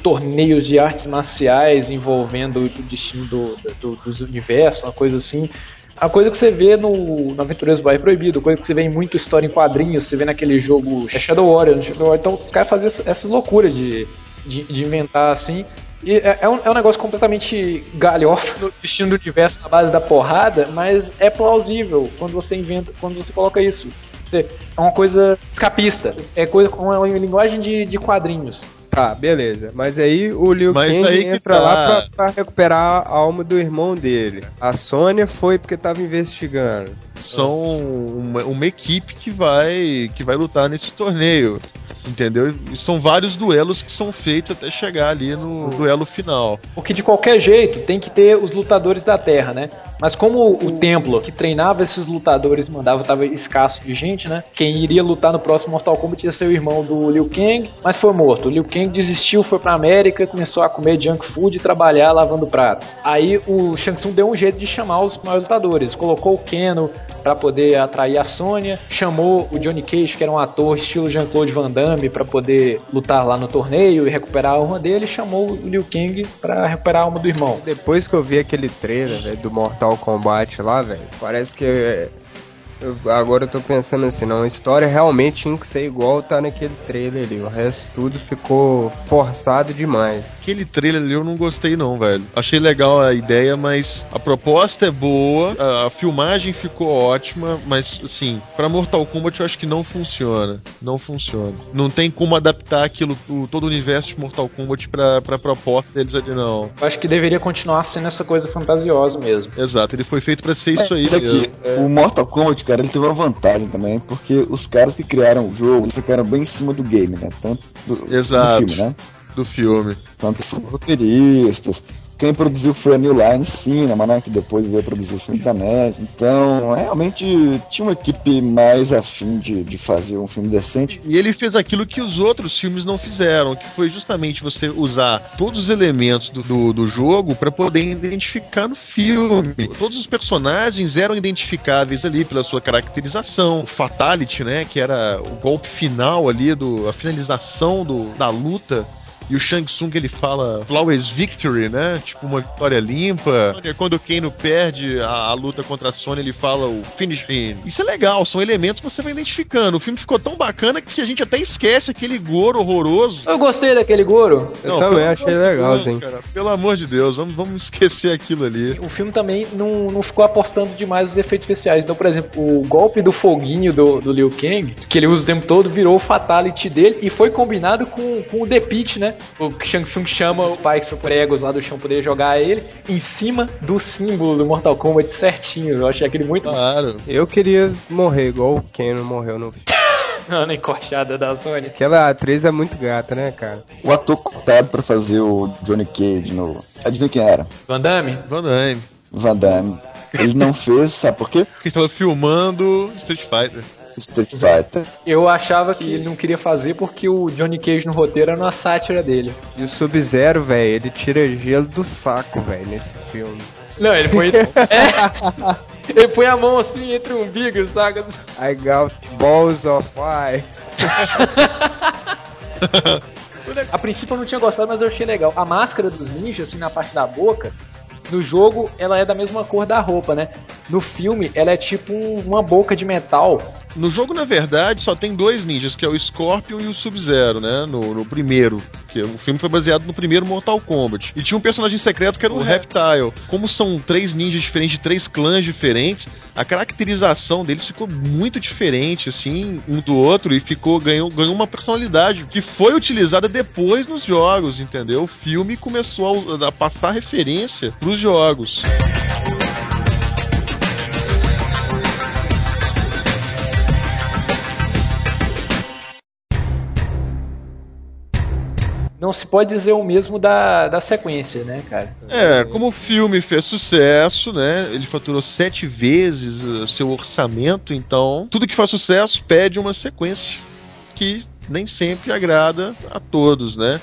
torneios de artes marciais envolvendo o destino do, do- dos universos, uma coisa assim. A coisa que você vê no, no Aventureiros do Bairro Proibido, coisa que você vê em muita história em quadrinhos, você vê naquele jogo Shadow Warrior, no Shadow Warrior. Então os caras faziam essa- essas loucuras de, de, de inventar assim. E é, é um, é um negócio completamente galhofa no destino do universo na base da porrada, mas é plausível quando você inventa, quando você coloca isso. Você, é uma coisa escapista, é coisa com uma linguagem de, de quadrinhos. Tá, beleza. Mas aí o Liu Kang entra tá. lá pra, pra recuperar a alma do irmão dele. A Sônia foi porque tava investigando. São uma, uma equipe que vai que vai lutar nesse torneio. Entendeu? E são vários duelos que são feitos até chegar ali no duelo final. Porque de qualquer jeito tem que ter os lutadores da Terra, né? Mas como o templo que treinava esses lutadores mandava estava escasso de gente, né? Quem iria lutar no próximo Mortal Kombat ia ser o irmão do Liu Kang, mas foi morto. O Liu Kang desistiu, foi pra América, começou a comer junk food e trabalhar lavando prato. Aí o Shang Tsung deu um jeito de chamar os maiores lutadores, colocou o Keno pra poder atrair a Sônia, chamou o Johnny Cage, que era um ator estilo Jean-Claude Van Damme, pra poder lutar lá no torneio e recuperar a alma dele, chamou o Liu Kang pra recuperar a alma do irmão. Depois que eu vi aquele trailer, do Mortal Kombat lá, velho, parece que. eu- agora eu tô pensando assim, não, a história realmente tinha que ser igual tá naquele trailer ali. O resto tudo ficou forçado demais. Aquele trailer ali eu não gostei não, velho. Achei legal a ideia, mas a proposta é boa, a, a filmagem ficou ótima, mas assim, pra Mortal Kombat eu acho que não funciona. Não funciona. Não tem como adaptar aquilo, o- todo o universo de Mortal Kombat pra, pra proposta deles ali, não. Eu acho que deveria continuar sendo essa coisa fantasiosa mesmo. Exato, ele foi feito pra ser isso aí. Isso aqui, mesmo. o Mortal Kombat, cara, ele teve uma vantagem também, porque os caras que criaram o jogo, eles ficaram bem em cima do game, né? Tanto do, do Exato. filme, né? Do filme. Tanto são roteiristas. Quem produziu foi a New Line Cinema, né? Que depois veio produzir o filme da. Então, realmente tinha uma equipe mais afim de, de fazer um filme decente. E ele fez aquilo que os outros filmes não fizeram, que foi justamente você usar todos os elementos do, do, do jogo para poder identificar no filme. Todos os personagens eram identificáveis ali pela sua caracterização, o fatality, né, que era o golpe final ali do a finalização do, da luta. E o Shang Tsung ele fala flawless victory, né? Tipo uma vitória limpa. Quando o Kano perde a, a luta contra a Sony, ele fala o finish him. Isso é legal, são elementos que você vai identificando. O filme ficou tão bacana que a gente até esquece aquele Goro horroroso. Eu gostei daquele Goro. Eu também pelo achei legal, sim. cara, pelo amor de Deus, vamos, vamos esquecer aquilo ali. O filme também não, não ficou apostando demais nos efeitos especiais. Então, por exemplo, o golpe do foguinho do, do Liu Kang, que ele usa o tempo todo, virou o fatality dele e foi combinado com, com o The Pit, né? O Shang Tsung chama os Spikes pregos lá do chão poder jogar ele em cima do símbolo do Mortal Kombat certinho. Eu achei aquele muito. Claro. Eu queria morrer igual o Keno morreu no filme. Ana encoxada da Sony. Aquela atriz é muito gata, né, cara? O ator cotado pra fazer o Johnny Cage no. Adivinha quem era? Van Damme? Van Damme. Van Damme. Ele não fez, sabe por quê? Porque estava filmando Street Fighter. Street Fighter. Eu achava que ele não queria fazer porque o Johnny Cage no roteiro era uma sátira dele. E o Sub-Zero, velho, ele tira gelo do saco, velho, nesse filme. Não, ele foi. (laughs) É. Ele põe a mão assim entre o umbigo, saca? I got balls of ice. (laughs) A princípio eu não tinha gostado, mas eu achei legal. A máscara dos ninjas, assim, na parte da boca, no jogo ela é da mesma cor da roupa, né? No filme ela é tipo um- uma boca de metal. No jogo, na verdade, só tem dois ninjas, que é o Scorpion e o Sub-Zero, né? No, no primeiro. Que o filme foi baseado no primeiro Mortal Kombat. E tinha um personagem secreto que era o Reptile. Como são três ninjas diferentes de três clãs diferentes, a caracterização deles ficou muito diferente, assim, um do outro, e ficou ganhou, ganhou uma personalidade que foi utilizada depois nos jogos, entendeu? O filme começou a, a passar referência pros jogos. Não se pode dizer o mesmo da, da sequência, né, cara? É, como o filme fez sucesso, né? Ele faturou sete vezes o seu orçamento, então tudo que faz sucesso pede uma sequência que nem sempre agrada a todos, né?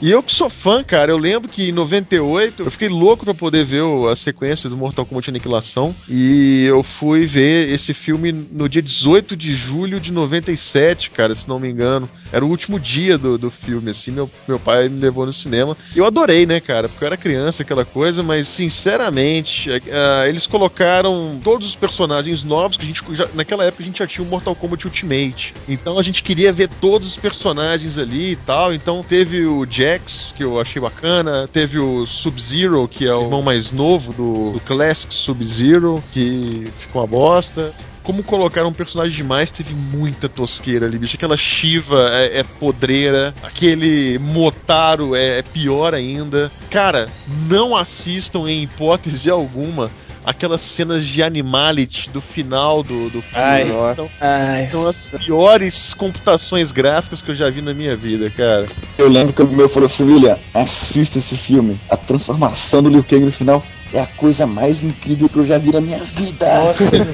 E eu que sou fã, cara, eu lembro que em 98 eu fiquei louco pra poder ver a sequência do Mortal Kombat Aniquilação. E eu fui ver esse filme no dia 18 de julho de 97, cara, se não me engano. Era o último dia do, do filme, assim, meu, meu pai me levou no cinema. Eu adorei, né, cara, porque eu era criança, aquela coisa, mas sinceramente, é, eles colocaram todos os personagens novos que a gente. já- naquela época a gente já tinha o Mortal Kombat Ultimate. Então a gente queria ver todos os personagens ali e tal. Então teve o Jax, que eu achei bacana, teve o Sub-Zero, que é o irmão mais novo do, do Classic Sub-Zero, que ficou uma bosta. Como colocaram um personagem demais, teve muita tosqueira ali, bicho. Aquela Shiva é, é podreira, aquele Motaro é, é pior ainda. Cara, não assistam em hipótese alguma aquelas cenas de Animality do final do, do filme. Ai. São, Ai, são as piores computações gráficas que eu já vi na minha vida, cara. Eu lembro que o meu falou assim, William, assista esse filme. A transformação do Liu Kang no final é a coisa mais incrível que eu já vi na minha vida.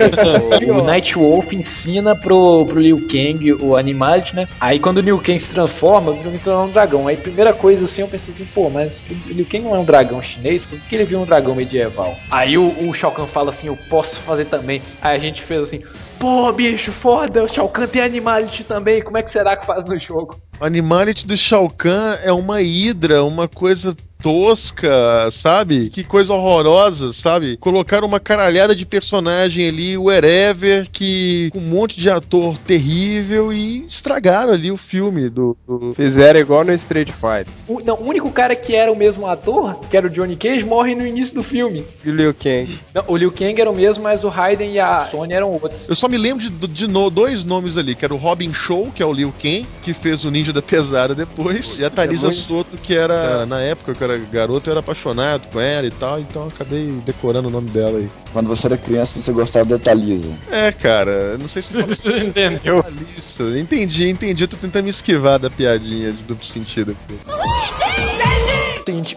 (laughs) o Night Wolf ensina pro, pro Liu Kang o Animality, né? Aí quando o Liu Kang se transforma, o Liu Kang se transforma num dragão. Aí primeira coisa assim, eu pensei assim, pô, mas o Liu Kang não é um dragão chinês, por que ele viu um dragão medieval? Aí o, o Shao Kahn fala assim, eu posso fazer também. Aí a gente fez assim, pô, bicho, foda, o Shao Kahn tem Animality também, como é que será que faz no jogo? O Animality do Shao Kahn é uma hidra, uma coisa tosca, sabe? Que coisa horrorosa, sabe? Colocaram uma caralhada de personagem ali, wherever, que com um monte de ator terrível e estragaram ali o filme do. do- Fizeram igual no Street Fighter. O, não, o único cara que era o mesmo ator, que era o Johnny Cage, morre no início do filme. E o Liu Kang. Não, o Liu Kang era o mesmo, mas o Raiden e a Sony eram outros. Eu só me lembro de, de no- dois nomes ali, que era o Robin Show, que é o Liu Kang, que fez o Ninja da Pesada depois, e a Thalisa muito- Soto, que era, na época que eu era garoto, eu era apaixonado com ela e tal, então eu acabei decorando o nome dela aí. Quando você era criança, você gostava da Thalisa. É, cara, não sei se (laughs) Você entendeu? Thalissa. Entendi, entendi. Eu tô tentando me esquivar da piadinha de duplo sentido aqui.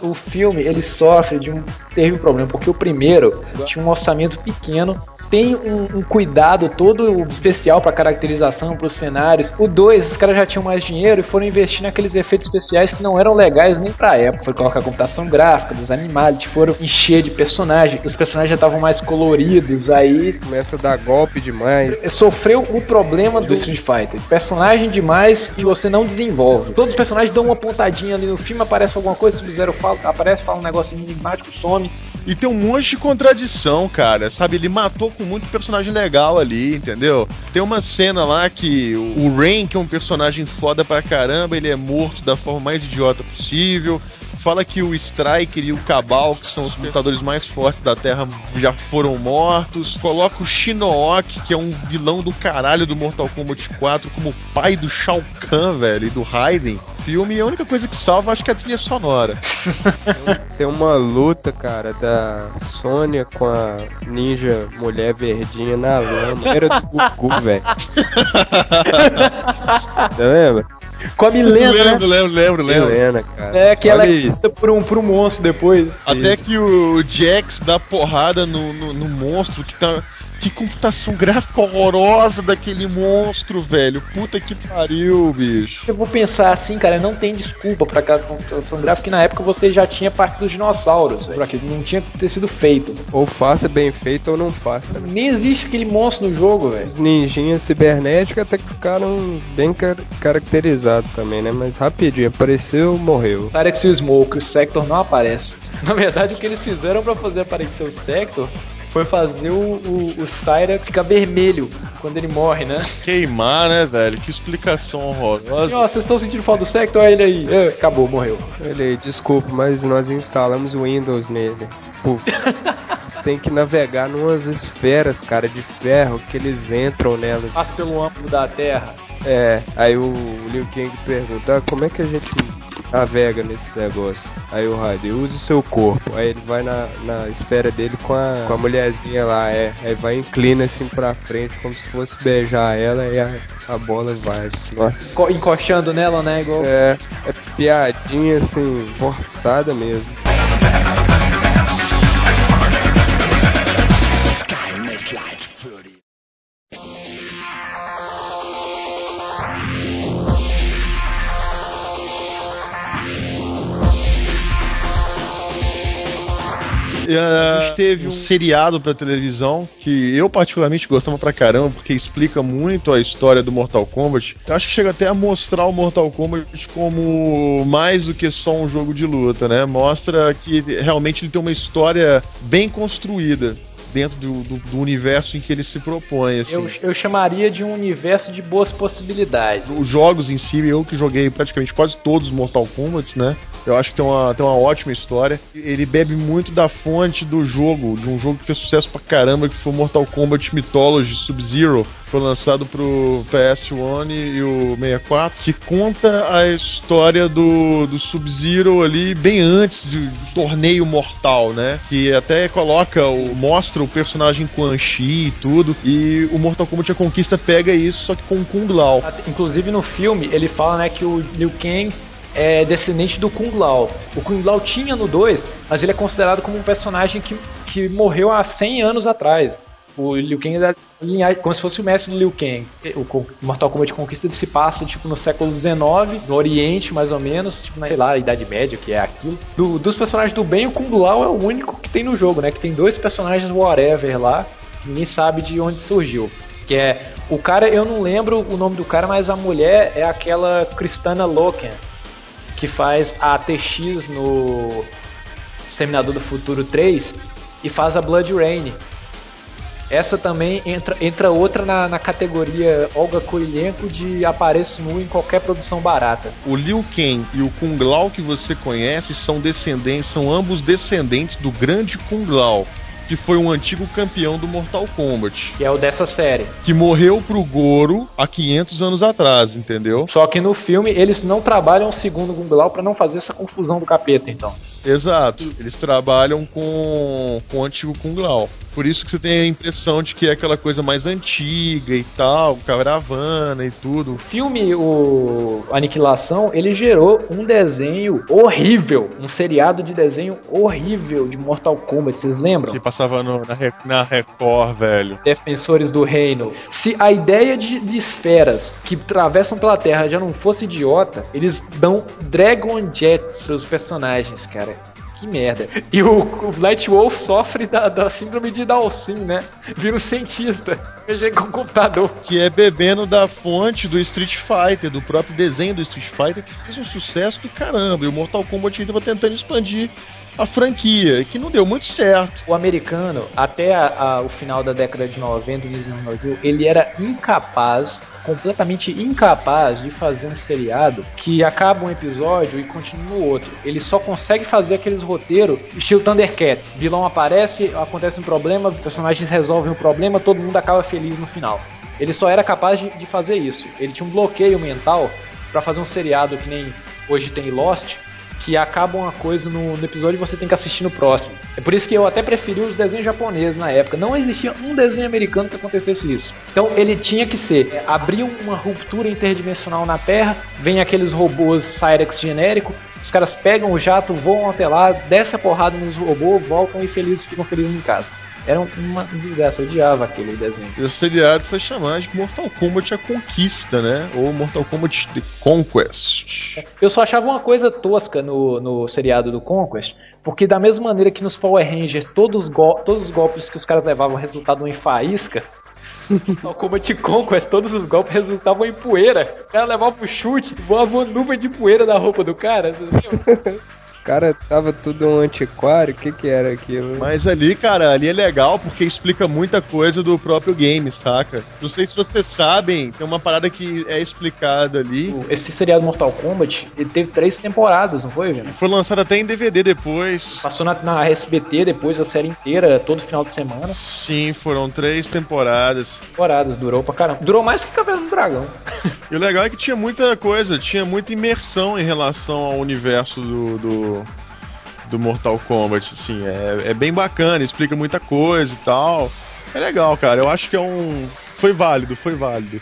O filme ele sofre de um terrível problema, porque o primeiro tinha um orçamento pequeno, tem um, um cuidado todo especial pra caracterização, pros cenários. O 2, os caras já tinham mais dinheiro e foram investir naqueles efeitos especiais que não eram legais nem pra época. Foi colocar computação gráfica dos animais, foram encher de personagens, os personagens já estavam mais coloridos, aí Começa a dar golpe demais. sofreu o problema do Street Fighter. Personagem demais que você não desenvolve. Todos os personagens dão uma pontadinha ali no filme, aparece alguma coisa, Sub-Zero aparece, fala um negócio enigmático, some. E tem um monte de contradição, cara. Sabe, ele matou com muito personagem legal ali, entendeu? Tem uma cena lá que o Rain, que é um personagem foda pra caramba, ele é morto da forma mais idiota possível. Fala que o Striker e o Cabal, que são os lutadores mais fortes da Terra, já foram mortos. Coloca o Shinnok, que é um vilão do caralho do Mortal Kombat 4, como pai do Shao Kahn, velho, e do Raiden. Filme, e a única coisa que salva, acho que é a trilha sonora. (laughs) Tem uma luta, cara, da Sônia com a ninja mulher verdinha na lama. Era do Gugu, velho. (laughs) Você lembra? Com a Milena, né? lembro, lembro, lembro, lembro. Helena, cara. É, que ela Olha é isso. vista por um, por um monstro depois. Até Isso. que o Jax dá porrada no, no, no monstro que tá. Que computação gráfica horrorosa daquele monstro, velho. Puta que pariu, bicho. Eu vou pensar assim, cara, não tem desculpa pra aquela computação gráfica que na época você já tinha parte dos dinossauros, velho. Pra aquilo não tinha que ter sido feito. Ou faça bem feito ou não faça. né? Nem existe aquele monstro no jogo, velho. Os ninjinhas cibernéticos até que ficaram bem car- caracterizados também, né? Mas rapidinho, apareceu, morreu. Tyrex e o Smoke, o Sector não aparece. (laughs) Na verdade, o que eles fizeram pra fazer aparecer o Sector foi fazer o, o, o ficar vermelho quando ele morre, né? Queimar, né, velho? Que explicação horrorosa. ó, vocês estão sentindo falta do Sector? Olha ele aí. É, acabou, morreu. Ele, desculpa, mas nós instalamos o Windows nele. Puf. (laughs) Você tem que navegar numas esferas, cara, de ferro que eles entram nelas. Passa pelo âmbito da Terra. É, aí o Liu Kang pergunta, ah, como é que a gente navega nesse negócio? Aí o Raiden, use o seu corpo. Aí ele vai na, na esfera dele com a, com a mulherzinha lá, é. Aí vai inclina assim pra frente, como se fosse beijar ela, e a, a bola vai. Co- Encoxando nela, né? Igual... É, é piadinha assim, forçada mesmo. A gente teve um seriado pra televisão que eu particularmente gostava pra caramba, porque explica muito a história do Mortal Kombat. Eu acho que chega até a mostrar o Mortal Kombat como mais do que só um jogo de luta, né? Mostra que realmente ele tem uma história bem construída dentro do, do- do universo em que ele se propõe. Assim. Eu, eu chamaria de um universo de boas possibilidades. Os jogos em si, eu que joguei praticamente quase todos os Mortal Kombat, né? Eu acho que tem uma, tem uma ótima história. Ele bebe muito da fonte do jogo, de um jogo que fez sucesso pra caramba, que foi o Mortal Kombat Mythology Sub-Zero. Foi lançado pro PS1 e o 64, que conta a história do, do Sub-Zero ali bem antes do, torneio mortal, né? Que até coloca, o, mostra o personagem Quan Chi e tudo. E o Mortal Kombat A Conquista pega isso, só que com o Kung Lao. Inclusive no filme ele fala né, que o Liu Kang é descendente do Kung Lao. O Kung Lao tinha no 2, mas ele é considerado como um personagem que, que morreu há 100 anos atrás. O Liu Kang é linhagem, como se fosse o mestre do Liu Kang. O Mortal Kombat Conquista se passa tipo no século XIX, no Oriente mais ou menos, tipo na sei lá, Idade Média, que é aquilo. Do- dos personagens do bem, o Kung Lao é o único que tem no jogo, né? Que tem dois personagens whatever lá, que ninguém sabe de onde surgiu. Que é o cara, eu não lembro o nome do cara, mas a mulher é aquela Cristana Loken, que faz a TX no Exterminador do Futuro 3 e faz a Blood Rain. Essa também entra, entra outra na, na categoria Olga Kurilenko de apareço nu em qualquer produção barata. O Liu Kang e o Kung Lao que você conhece são descendentes, são ambos descendentes do grande Kung Lao, que foi um antigo campeão do Mortal Kombat, Que é o dessa série. que morreu pro Goro há 500 anos atrás, entendeu? Só que no filme eles não trabalham segundo o Kung Lao pra não fazer essa confusão do capeta, então. Exato. Eles trabalham com, com o antigo Kung Lao. Por isso que você tem a impressão de que é aquela coisa mais antiga e tal, caravana e tudo. O filme, o Aniquilação, ele gerou um desenho horrível, um seriado de desenho horrível de Mortal Kombat, vocês lembram? Que passava no- na, na Record, velho. Defensores do Reino. Se a ideia de, de esferas que atravessam pela Terra já não fosse idiota, eles dão Dragon Jet seus personagens, cara. Que merda. E o, o Wolf sofre da, da síndrome de Dawson, né? Vira um cientista. Mexer com o computador. Que é bebendo da fonte do Street Fighter, do próprio desenho do Street Fighter, que fez um sucesso do caramba. E o Mortal Kombat estava tentando expandir a franquia, que não deu muito certo. O americano, até a- a- o final da década de 90, início dos anos 2000, ele era incapaz, completamente incapaz de fazer um seriado que acaba um episódio e continua no outro. Ele só consegue fazer aqueles roteiros estilo Thundercats. Vilão aparece, acontece um problema, personagens resolvem o problema, todo mundo acaba feliz no final. Ele só era capaz de, de fazer isso. Ele tinha um bloqueio mental pra fazer um seriado que nem hoje tem Lost, que acaba uma coisa no, no episódio e você tem que assistir no próximo. É por isso que eu até preferi os desenhos japoneses na época. Não existia um desenho americano que acontecesse isso. Então ele tinha que ser é, abrir uma ruptura interdimensional na Terra, vem aqueles robôs Cyrex genérico, os caras pegam o jato, voam até lá, desce a porrada nos robôs, voltam e felizes ficam felizes em casa. Era uma desgraça, eu odiava aquele desenho. E o seriado foi chamado de Mortal Kombat A Conquista, né? Ou Mortal Kombat The Conquest. Eu só achava uma coisa tosca no, no seriado do Conquest, porque da mesma maneira que nos Power Rangers todos, todos os golpes que os caras levavam resultavam em faísca, no Combat Conquest todos os golpes resultavam em poeira. O cara levava um chute, voava uma nuvem de poeira da roupa do cara. (laughs) Os caras tava tudo um antiquário, o que que era aquilo? Mas ali, cara, ali é legal porque explica muita coisa do próprio game, saca? Não sei se vocês sabem, tem uma parada que é explicada ali. Esse seriado Mortal Kombat, ele teve três temporadas, não foi, velho? Foi lançado até em DVD depois. Passou na, na SBT depois a série inteira, todo final de semana. Sim, foram três temporadas. Temporadas, durou pra caramba. Durou mais que Caverna do Dragão. E o legal é que tinha muita coisa, tinha muita imersão em relação ao universo do, do, do Mortal Kombat, assim, é, é bem bacana, explica muita coisa e tal. É legal, cara, eu acho que é um. Foi válido, foi válido.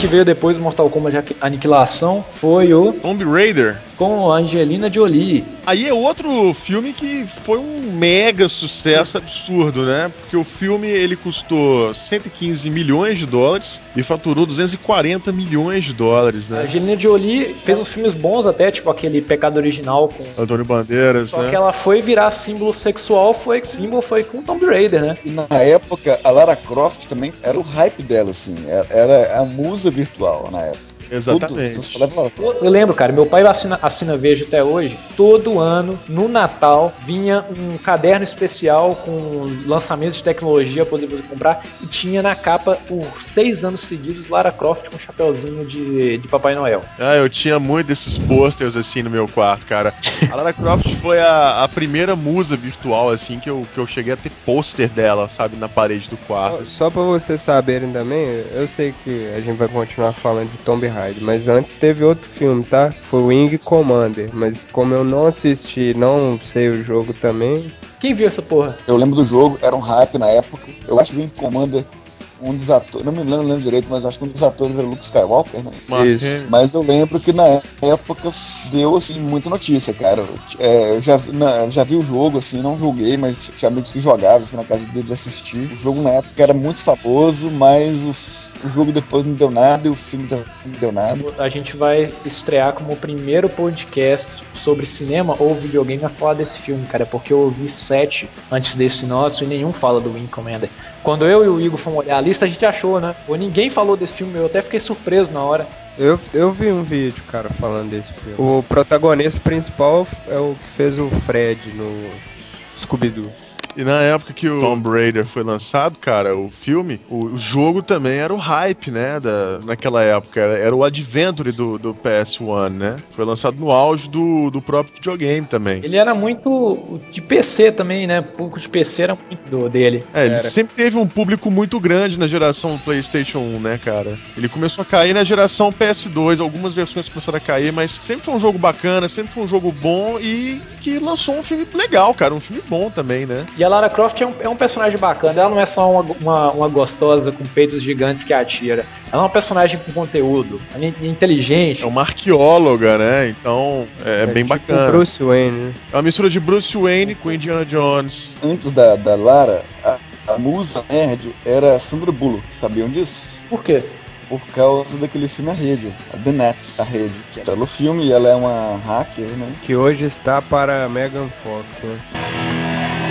Que veio depois do Mortal Kombat Aniquilação foi o Tomb Raider. Com a Angelina Jolie. Aí é outro filme que foi um mega sucesso absurdo, né? Porque o filme ele custou 115 milhões de dólares e faturou 240 milhões de dólares, A né? Angelina Jolie fez uns filmes bons até, tipo aquele Pecado Original com Antônio Bandeiras, Só né? que ela foi virar símbolo sexual, foi símbolo foi com Tomb Raider, né? E na época, a Lara Croft também era o hype dela, assim. Era- Era a musa virtual na época. Exatamente. Eu lembro, cara, meu pai assina, assina Veja até hoje. Todo ano, no Natal, vinha um caderno especial com lançamentos de tecnologia pra poder você comprar. E tinha na capa, por seis anos seguidos, Lara Croft com um chapeuzinho de, de Papai Noel. Ah, eu tinha muito desses posters assim no meu quarto, cara. A Lara Croft foi a, a primeira musa virtual, assim, que eu, que eu cheguei a ter pôster dela, sabe, na parede do quarto. Só pra vocês saberem também, eu sei que a gente vai continuar falando de Tomb Raider, mas antes teve outro filme, tá? Foi Wing Commander, mas como eu não assisti, não sei o jogo também, Quem viu essa porra? Eu lembro do jogo, era um hype na época. Eu acho que o Commander, um dos atores, não me lembro, não lembro direito, mas acho que um dos atores era o Luke Skywalker, né? Isso. Mas eu lembro que na época deu assim muita notícia, cara. É, eu já, vi- na- já vi o jogo, assim, não joguei, mas tinha amigos que jogavam, fui na casa deles assistir. O jogo na época era muito famoso, mas o, o jogo depois não deu nada e o filme também não deu nada. A gente vai estrear como o primeiro podcast sobre cinema ou videogame a falar desse filme, cara, porque eu ouvi sete antes desse nosso e nenhum fala do Wing Commander. Quando eu e o Igor fomos olhar a lista, a gente achou, né? Ou ninguém falou desse filme, eu até fiquei surpreso na hora. eu, eu vi um vídeo, cara, falando desse filme. O protagonista principal é o que fez o Fred no Scooby-Doo. E na época que o Tomb Raider foi lançado, cara, o filme, o, o jogo também era o hype, né? Da, naquela época. Era, era o Adventure do, do PS1, né? Foi lançado no auge do, do próprio videogame também. Ele era muito de PC também, né? O público de PC era muito do, dele. É, ele Era. sempre teve um público muito grande na geração PlayStation 1, né, cara? Ele começou a cair na geração PS2, algumas versões começaram a cair, mas sempre foi um jogo bacana, sempre foi um jogo bom e que lançou um filme legal, cara, um filme bom também, né? E a Lara Croft é um, é um personagem bacana. Ela não é só uma, uma, uma gostosa com peitos gigantes que atira. Ela é uma personagem com conteúdo, ela é inteligente. É uma arqueóloga, né? Então é, bem tipo bacana. Bruce Wayne, né? É uma mistura de Bruce Wayne com Indiana Jones. Antes da, da Lara, a, a musa nerd era Sandra Bullock, sabiam disso? Por quê? Por causa daquele filme A Rede, a The Net, a Rede. Estrela o filme e ela é uma hacker, né? Que hoje está para Megan Fox, né?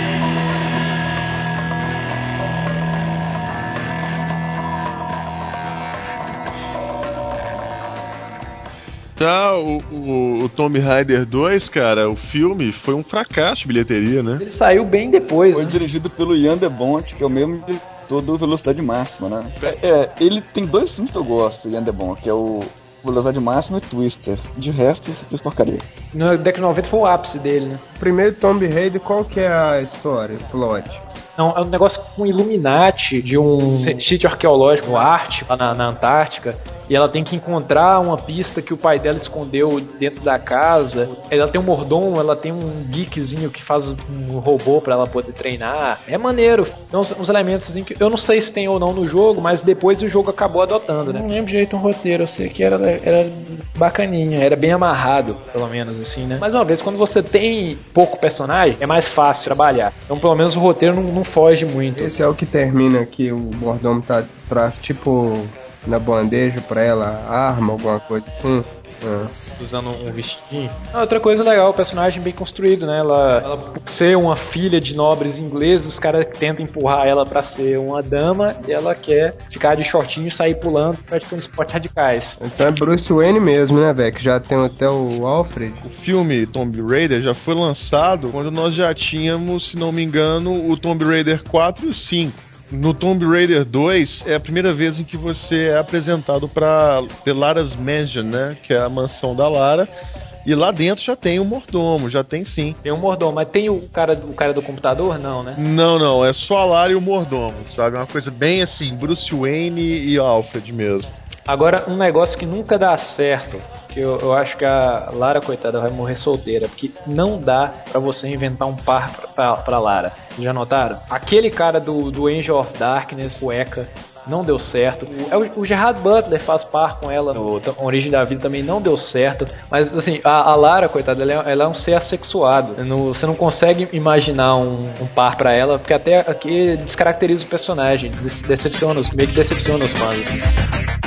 Tá, o, o, o Tomb Raider 2, cara, o filme foi um fracasso de bilheteria, né? Ele saiu bem depois. Foi né? dirigido pelo Ian de Bont, que é o mesmo diretor do Velocidade Máxima, né? É, é, ele tem dois filmes que eu gosto, o Ian de Bont, que é o Velocidade Máxima e Twister. De resto, isso fez porcaria. Na década de 90 foi o ápice dele, né? Primeiro Tomb Raider, qual que é a história, o plot? Não, é um negócio com Illuminati de um sítio arqueológico ártico lá na, na Antártica. E ela tem que encontrar uma pista que o pai dela escondeu dentro da casa. Ela tem um mordomo, ela tem um geekzinho que faz um robô pra ela poder treinar. É maneiro. Então, uns, elementos que eu não sei se tem ou não no jogo, mas depois o jogo acabou adotando, né? Não lembro direito um roteiro, eu sei que era, era bacaninha, era bem amarrado, pelo menos assim, né? Mais uma vez, quando você tem pouco personagem, é mais fácil trabalhar. Então, pelo menos o roteiro não, não foge muito. Esse é o que termina aqui, o mordomo tá traz tipo na bandeja pra ela arma, alguma coisa assim. Ah. usando um vestidinho. Ah, outra coisa legal, o personagem bem construído, né? Ela, ela por ser uma filha de nobres ingleses, os caras tentam empurrar ela pra ser uma dama e ela quer ficar de shortinho e sair pulando, praticando esportes radicais. Então é Bruce Wayne mesmo, né, velho? Que já tem até o Alfred. O filme Tomb Raider já foi lançado quando nós já tínhamos, se não me engano, o Tomb Raider 4 e o 5. No Tomb Raider 2 é a primeira vez em que você é apresentado para The Lara's Mansion, né? Que é a mansão da Lara. E lá dentro já tem o mordomo, já tem sim. Tem um mordomo, mas tem o cara, o cara do computador? Não, né? Não, não, é só a Lara e o mordomo, sabe? É uma coisa bem assim, Bruce Wayne e Alfred mesmo. Agora, um negócio que nunca dá certo, que eu, eu acho que a Lara, coitada, vai morrer solteira, porque não dá pra você inventar um par pra, pra, pra Lara. Já notaram? Aquele cara do, do Angel of Darkness, cueca, não deu certo. O, o Gerard Butler faz par com ela no Origem da Vida também não deu certo. Mas assim, a, a Lara, coitada, ela é, ela é, um ser assexuado. No, você não consegue imaginar um, um par para ela, porque até aqui descaracteriza o personagem, decepciona, meio que decepciona os fãs.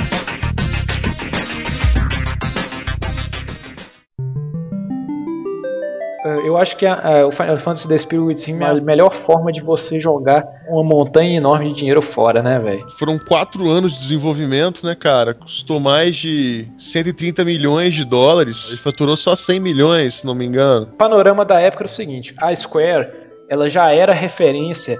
Eu acho que a, a, o Final Fantasy The Spirit Sim é a melhor forma de você jogar uma montanha enorme de dinheiro fora, né, velho? Foram quatro anos de desenvolvimento, né, cara? Custou mais de 130 milhões de dólares. Ele faturou só 100 milhões, se não me engano. O panorama da época era o seguinte: a Square ela já era referência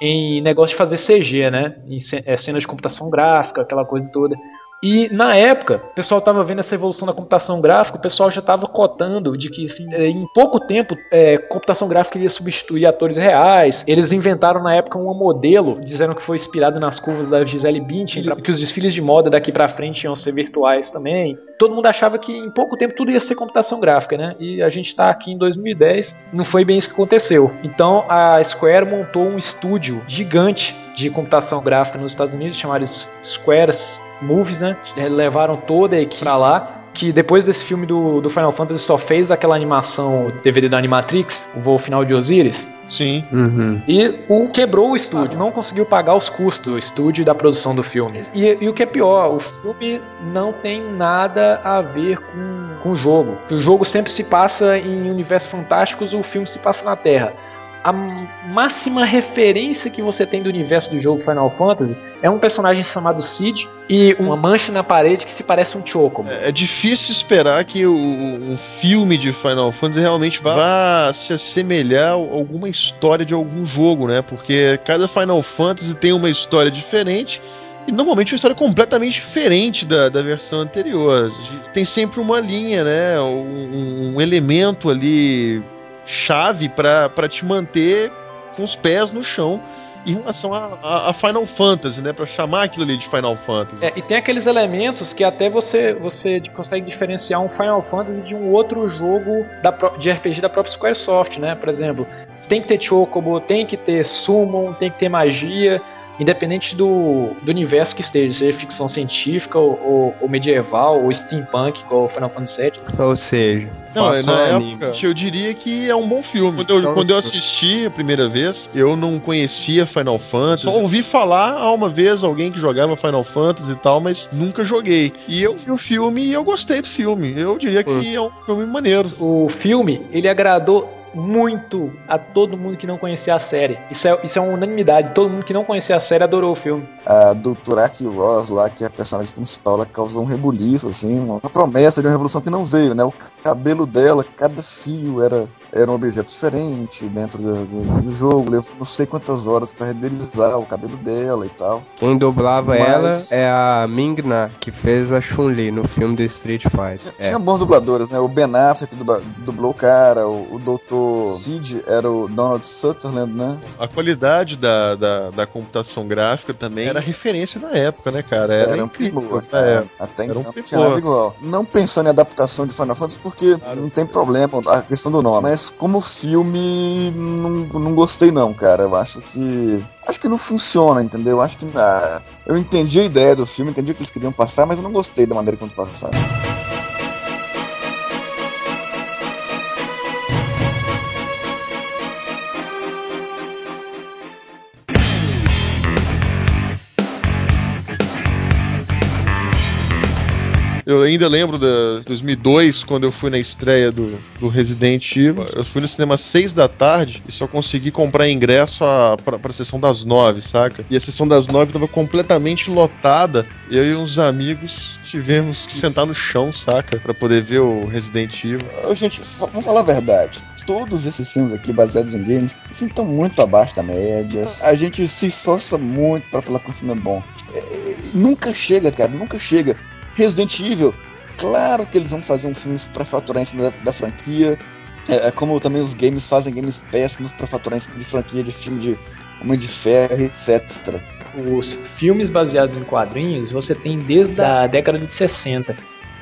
em negócio de fazer CG, né? Em é, cenas de computação gráfica, aquela coisa toda. E na época, o pessoal estava vendo essa evolução da computação gráfica, o pessoal já estava cotando de que assim, é, em pouco tempo é, computação gráfica iria substituir atores reais. Eles inventaram na época um modelo, dizendo que foi inspirado nas curvas da Gisele Bündchen, que os desfiles de moda daqui para frente iam ser virtuais também. Todo mundo achava que em pouco tempo tudo ia ser computação gráfica, né? E a gente está aqui em 2010, não foi bem isso que aconteceu. Então a Square montou um estúdio gigante de computação gráfica nos Estados Unidos chamado Squares Movies, né? Levaram toda a equipe pra lá. Que depois desse filme do, do Final Fantasy só fez aquela animação DVD da Animatrix, o voo final de Osiris. Sim. Uhum. E o quebrou o estúdio, não conseguiu pagar os custos do estúdio e da produção do filme. E, e, o que é pior, o filme não tem nada a ver com, com o jogo. O jogo sempre se passa em universos fantásticos, o filme se passa na Terra a máxima referência que você tem do universo do jogo Final Fantasy é um personagem chamado Cid e uma mancha na parede que se parece um Chocobo. É, é difícil esperar que o, o, filme de Final Fantasy realmente vá, vá, se assemelhar a alguma história de algum jogo, né? Porque cada Final Fantasy tem uma história diferente e normalmente uma história completamente diferente da, da versão anterior. Tem sempre uma linha, né? Um, um elemento ali chave para te manter com os pés no chão em relação a, a, a, Final Fantasy, né? Pra chamar aquilo ali de Final Fantasy. É, e tem aqueles elementos que até você, você consegue diferenciar um Final Fantasy de um outro jogo da, de RPG da própria Squaresoft, né? Por exemplo, tem que ter Chocobo, tem que ter Summon, tem que ter magia independente do, do universo que esteja, seja ficção científica ou, ou, ou medieval ou steampunk, como Final Fantasy VII. Ou seja, não, na época, eu diria que é um bom filme. Quando eu, então, quando eu assisti a primeira vez, eu não conhecia Final Fantasy. Só ouvi falar uma vez alguém que jogava Final Fantasy e tal, mas nunca joguei. E eu vi o filme e eu gostei do filme. Eu diria que é um filme maneiro. O filme, ele agradou muito a todo mundo que não conhecia a série. Isso é, isso é uma unanimidade. Todo mundo que não conhecia a série adorou o filme. A doutora Ross lá, que é a personagem principal, ela causou um rebuliço, assim, uma promessa de uma revolução que não veio, né? O cabelo dela, cada fio era era um objeto diferente dentro do, do, do jogo. Levou não sei quantas horas para renderizar o cabelo dela e tal. Quem dublava Mas... ela é a Ming-Na, que fez a Chun-Li no filme do Street Fighter. Tinha é. bons dubladores, né? O Ben Affleck dublou o cara, o, o Dr. Sid era o Donald Sutherland, né? A qualidade da, da, da computação gráfica também era referência na época, né, cara? Era, era. Um é, Até então um não tinha nada igual. Não pensando em adaptação de Final Fantasy, porque claro. não tem problema a questão do nome. Mas como filme, não, não gostei não, cara. Eu acho que. Acho que não funciona, entendeu? Acho que. Ah, eu entendi a ideia do filme, entendi o que eles queriam passar, mas eu não gostei da maneira como passaram. Eu ainda lembro de 2002, quando eu fui na estreia do, do Resident Evil. Eu fui no cinema às 6 da tarde e só consegui comprar ingresso a, pra, pra sessão das 9, saca? E a sessão das 9 tava completamente lotada. Eu e uns amigos tivemos que sentar no chão, saca? Pra poder ver o Resident Evil. Gente, vamos falar a verdade todos esses filmes aqui baseados em games estão muito abaixo da média. A gente se esforça muito para falar que o filme é bom. É, nunca chega, cara, nunca chega. Resident Evil, claro que eles vão fazer um filme para faturar em cima da, da franquia. É, é, como também os games fazem games péssimos para faturar em cima de franquia de filme de Homem de Ferro, etc. Os filmes baseados em quadrinhos você tem desde a década de 60.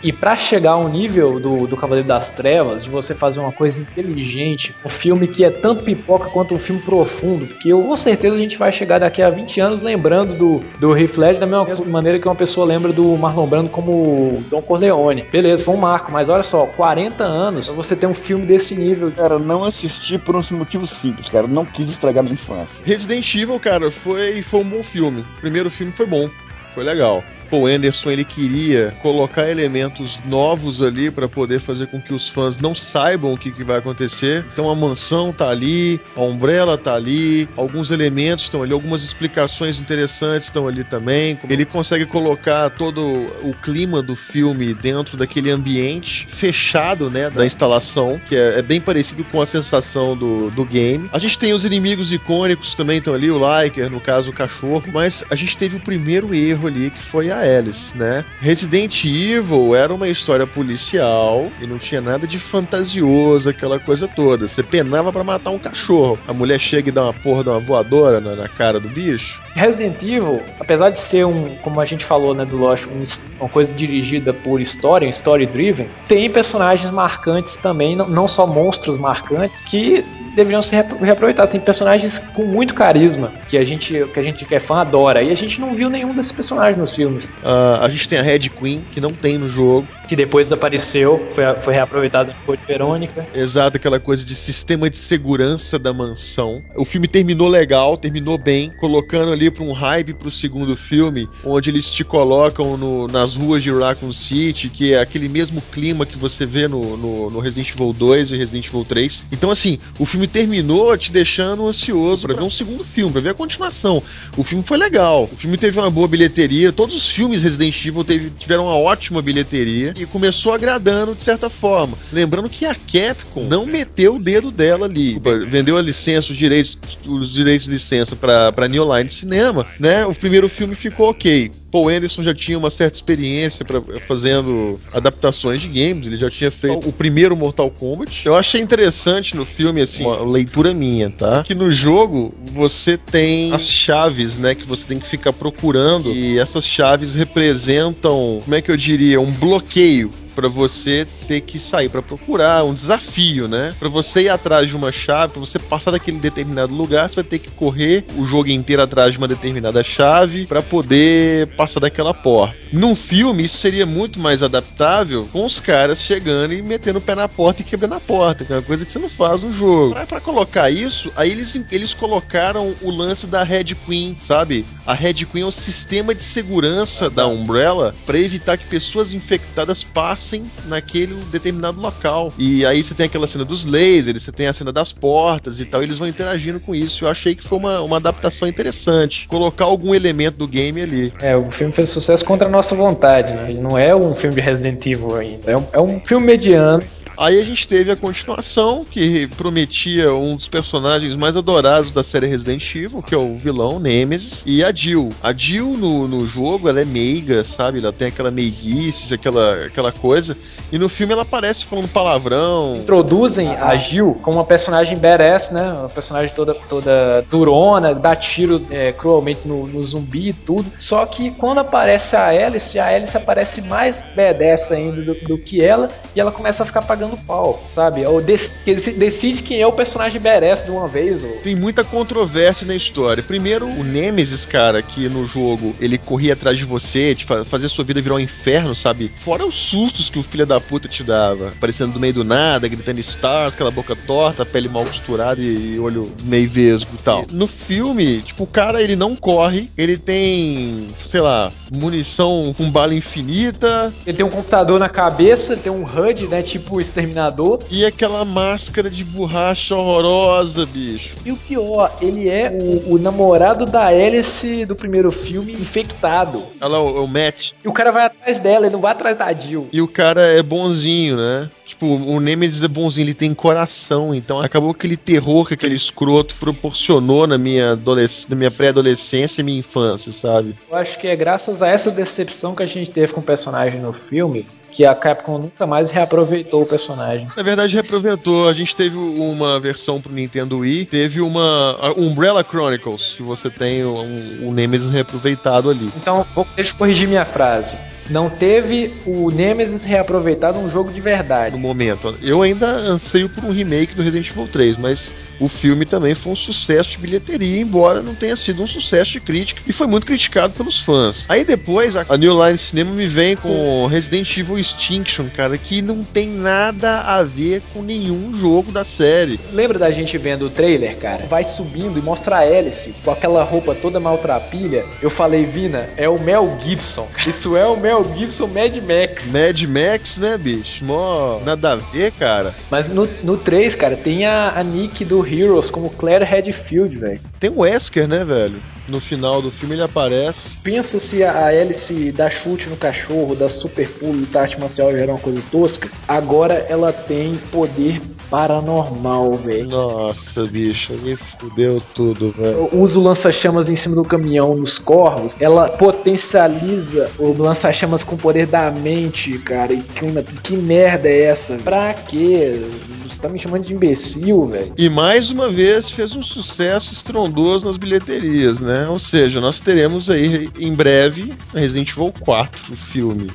E pra chegar ao nível do, do Cavaleiro das Trevas, de você fazer uma coisa inteligente, um filme que é tanto pipoca quanto um filme profundo, porque eu, com certeza a gente vai chegar daqui a 20 anos lembrando do, do Heath Ledger da mesma maneira que uma pessoa lembra do Marlon Brando como Don Corleone. Beleza, foi um marco, mas olha só, 40 anos pra você ter um filme desse nível. Cara, não assisti por um motivo simples, cara. Não quis estragar minha infância. Resident Evil, cara, foi, foi um bom filme. O primeiro filme foi bom, foi legal. Paul Anderson ele queria colocar elementos novos ali para poder fazer com que os fãs não saibam o que, que, vai acontecer. Então a mansão tá ali, a Umbrella tá ali, alguns elementos estão ali, algumas explicações interessantes estão ali também. Ele consegue colocar todo o clima do filme dentro daquele ambiente fechado, né, da instalação, que é, é bem parecido com a sensação do, do game. A gente tem os inimigos icônicos também estão ali, o Liker, no caso o cachorro, mas a gente teve o primeiro erro ali que foi a Alice, né? Resident Evil era uma história policial e não tinha nada de fantasioso, aquela coisa toda. Você penava para matar um cachorro. A mulher chega e dá uma porra de uma voadora na, na cara do bicho. Resident Evil, apesar de ser um, como a gente falou, né, do Lost, um, uma coisa dirigida por história, um story driven, tem personagens marcantes também, não, não só monstros marcantes, que deveriam ser reaproveitados. Tem personagens com muito carisma, que a gente que a gente que é fã adora, e a gente não viu nenhum desses personagens nos filmes. Uh, a gente tem a Red Queen, que não tem no jogo. Que depois desapareceu, foi, foi reaproveitado depois de Verônica. Exato, aquela coisa de sistema de segurança da mansão. O filme terminou legal, terminou bem, colocando ali para um hype pro segundo filme, onde eles te colocam no, nas ruas de Raccoon City, que é aquele mesmo clima que você vê no, no, no Resident Evil 2 e Resident Evil 3. Então, assim, o filme terminou te deixando ansioso para ver um segundo filme, pra ver a continuação. O filme foi legal, o filme teve uma boa bilheteria, todos os filmes Resident Evil teve, tiveram uma ótima bilheteria e começou agradando de certa forma. Lembrando que a Capcom não meteu o dedo dela ali, vendeu a licença, os direitos, os direitos de licença para New Line Cinema, né? O primeiro filme ficou ok. Paul Anderson já tinha uma certa experiência pra, fazendo adaptações de games, ele já tinha feito o primeiro Mortal Kombat. Eu achei interessante no filme, assim, uma leitura minha, tá? Que no jogo você tem as chaves, né, que você tem que ficar procurando, e essas chaves representam, como é que eu diria, um bloqueio para você ter que sair para procurar, um desafio, né? Para você ir atrás de uma chave, para você passar daquele determinado lugar, você vai ter que correr o jogo inteiro atrás de uma determinada chave para poder passar daquela porta. Num filme, isso seria muito mais adaptável com os caras chegando e metendo o pé na porta e quebrando a porta, que é uma coisa que você não faz no jogo. Para colocar isso, aí eles, eles colocaram o lance da Red Queen, sabe? A Red Queen é o sistema de segurança da Umbrella para evitar que pessoas infectadas passem naquele determinado local. E aí você tem aquela cena dos lasers, você tem a cena das portas e tal, e eles vão interagindo com isso. Eu achei que foi uma, uma adaptação interessante. Colocar algum elemento do game ali. É, o filme fez sucesso contra a nossa vontade, né? Ele não é um filme de Resident Evil ainda. É um, é um filme mediano Aí a gente teve a continuação, que prometia um dos personagens mais adorados da série Resident Evil, que é o vilão Nemesis, e a Jill. A Jill no, no jogo, ela é meiga, sabe? Ela tem aquela meiguice, aquela, aquela coisa. E no filme ela aparece falando palavrão. Introduzem a Jill como uma personagem badass, né? Uma personagem toda, toda durona, dá tiro é, cruelmente no, no, zumbi e tudo. Só que quando aparece a Alice, a Alice aparece mais badass ainda do, do que ela, e ela começa a ficar pagando pagando pau, sabe? Ou decide quem é o personagem badass de uma vez. Ou... Tem muita controvérsia na história. Primeiro, o Nemesis, cara, que no jogo ele corria atrás de você, te fazia sua vida virar um inferno, sabe? Fora os sustos que o filho da puta te dava. Aparecendo do meio do nada, gritando stars, aquela boca torta, pele mal costurada e olho meio vesgo e tal. No filme, tipo, o cara ele não corre, ele tem, sei lá, munição com bala infinita. Ele tem um computador na cabeça, tem um HUD, né? Tipo Exterminador. E aquela máscara de borracha horrorosa, bicho. E o pior, ele é o, o namorado da Alice do primeiro filme infectado. Olha lá, o, o Matt. E o cara vai atrás dela, ele não vai atrás da Jill. E o cara é bonzinho, né? Tipo, o Nemesis é bonzinho, ele tem coração. Então acabou aquele terror que aquele escroto proporcionou na minha, adolesc na minha pré-adolescência e minha infância, sabe? Eu acho que é graças a essa decepção que a gente teve com o personagem no filme que a Capcom nunca mais reaproveitou o personagem. Na verdade, reaproveitou. A gente teve uma versão pro Nintendo Wii, teve uma Umbrella Chronicles, que você tem um, um Nemesis reaproveitado ali. Então, vou, deixa eu corrigir minha frase. Não teve o Nemesis reaproveitado num jogo de verdade. No momento. Eu ainda anseio por um remake do Resident Evil 3, mas o filme também foi um sucesso de bilheteria, embora não tenha sido um sucesso de crítica e foi muito criticado pelos fãs. Aí depois a, New Line Cinema me vem com Resident Evil Extinction, cara, que não tem nada a ver com nenhum jogo da série. Lembra da gente vendo o trailer, cara? Vai subindo e mostra a Alice com aquela roupa toda maltrapilha. Eu falei, Vina, é o Mel Gibson. (laughs) Isso é o Mel Gibson Mad Max. Mad Max, né, bicho? Mó nada a ver, cara. Mas no, no 3, cara, tem a, a Nick do Heroes como Claire Redfield, velho. Tem o Wesker, né, velho? No final do filme ele aparece. Pensa se a Alice dá chute no cachorro, dá super pulo e arte marcial gera uma coisa tosca. Agora ela tem poder paranormal, velho. Nossa, bicho, me fudeu tudo, velho. Usa o lança-chamas em cima do caminhão nos corvos. Ela potencializa o lança-chamas com o poder da mente, cara. E que, que merda é essa? Pra quê? Tá me chamando de imbecil, velho. E mais uma vez fez um sucesso estrondoso nas bilheterias, né? Ou seja, nós teremos aí em breve Resident Evil 4, o filme.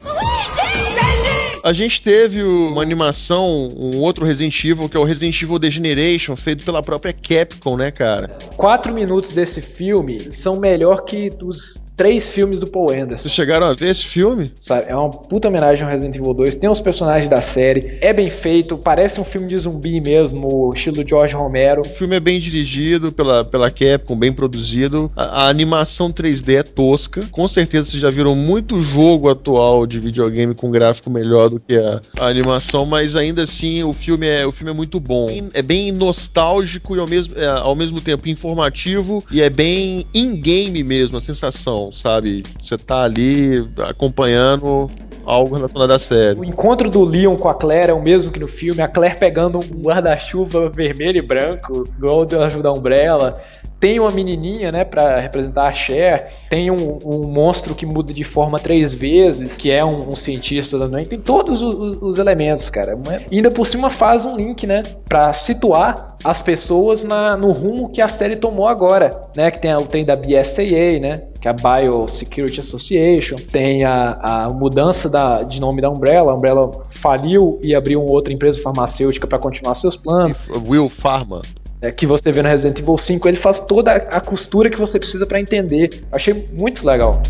A gente teve uma animação, um outro Resident Evil, que é o Resident Evil Degeneration, feito pela própria Capcom, né, cara? Quatro minutos desse filme são melhor que os três filmes do Paul Anderson. Vocês chegaram a ver esse filme? Sabe, é uma puta homenagem ao Resident Evil 2. Tem os personagens da série, é bem feito, parece um filme de zumbi mesmo, estilo George Romero. O filme é bem dirigido pela, pela Capcom, bem produzido. A, a animação 3D é tosca. Com certeza vocês já viram muito jogo atual de videogame com gráfico melhor do que a, a animação, mas ainda assim o filme é, o filme é muito bom. É bem nostálgico e ao mesmo, é, ao mesmo tempo informativo e é bem in-game mesmo a sensação sabe? Você tá ali acompanhando algo relacionado à série. O encontro do Leon com a Claire é o mesmo que no filme, a Claire pegando um guarda-chuva vermelho e branco, igual do Ajuda Umbrella. Tem uma menininha, né, para representar a Cher. Tem um, um, monstro que muda de forma três vezes, que é um, um cientista também. Tem todos os, os, elementos, cara. E ainda por cima faz um link, né, para situar as pessoas na, no rumo que a série tomou agora, né? Que tem tem da BSAA, né? Que é a Biosecurity Association. Tem a, a mudança da, de nome da Umbrella. A Umbrella faliu e abriu uma outra empresa farmacêutica para continuar seus planos. Will Pharma é, que você vê no Resident Evil 5, ele faz toda a costura que você precisa para entender. Achei muito legal.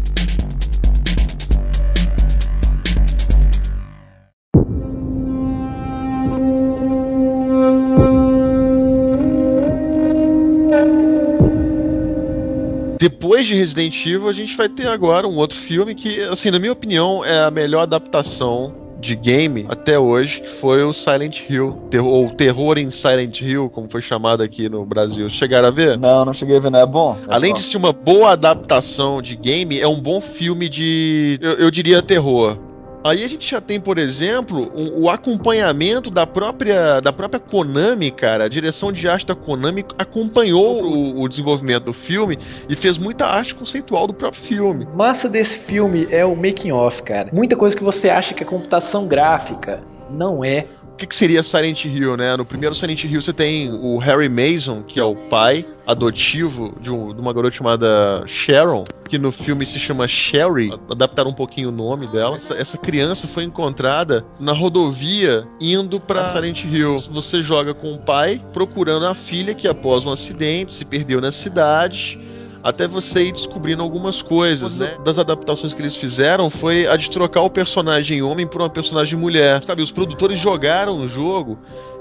Depois de Resident Evil, a gente vai ter agora um outro filme que, assim, na minha opinião, é a melhor adaptação de game até hoje, que foi o Silent Hill, ou Terror em Silent Hill, como foi chamado aqui no Brasil. Chegaram a ver? Não, não cheguei a ver, não é bom? É Além bom. de ser uma boa adaptação de game, é um bom filme de, eu, eu diria, terror. Aí a gente já tem, por exemplo, o, o, acompanhamento da própria, da própria Konami, cara. A direção de arte da Konami acompanhou o, o, desenvolvimento do filme e fez muita arte conceitual do próprio filme. Massa desse filme é o making off, cara. Muita coisa que você acha que é computação gráfica, não é que, que seria Silent Hill, né? No primeiro Silent Hill você tem o Harry Mason, que é o pai adotivo de, um, de uma garota chamada Sharon, que no filme se chama Sherry, adaptaram um pouquinho o nome dela. Essa, essa criança foi encontrada na rodovia indo para Silent Hill. Você joga com o pai procurando a filha que após um acidente se perdeu na cidade até você ir descobrindo algumas coisas, né? Das adaptações que eles fizeram foi a de trocar o personagem homem por uma personagem mulher. Sabe, os produtores jogaram o jogo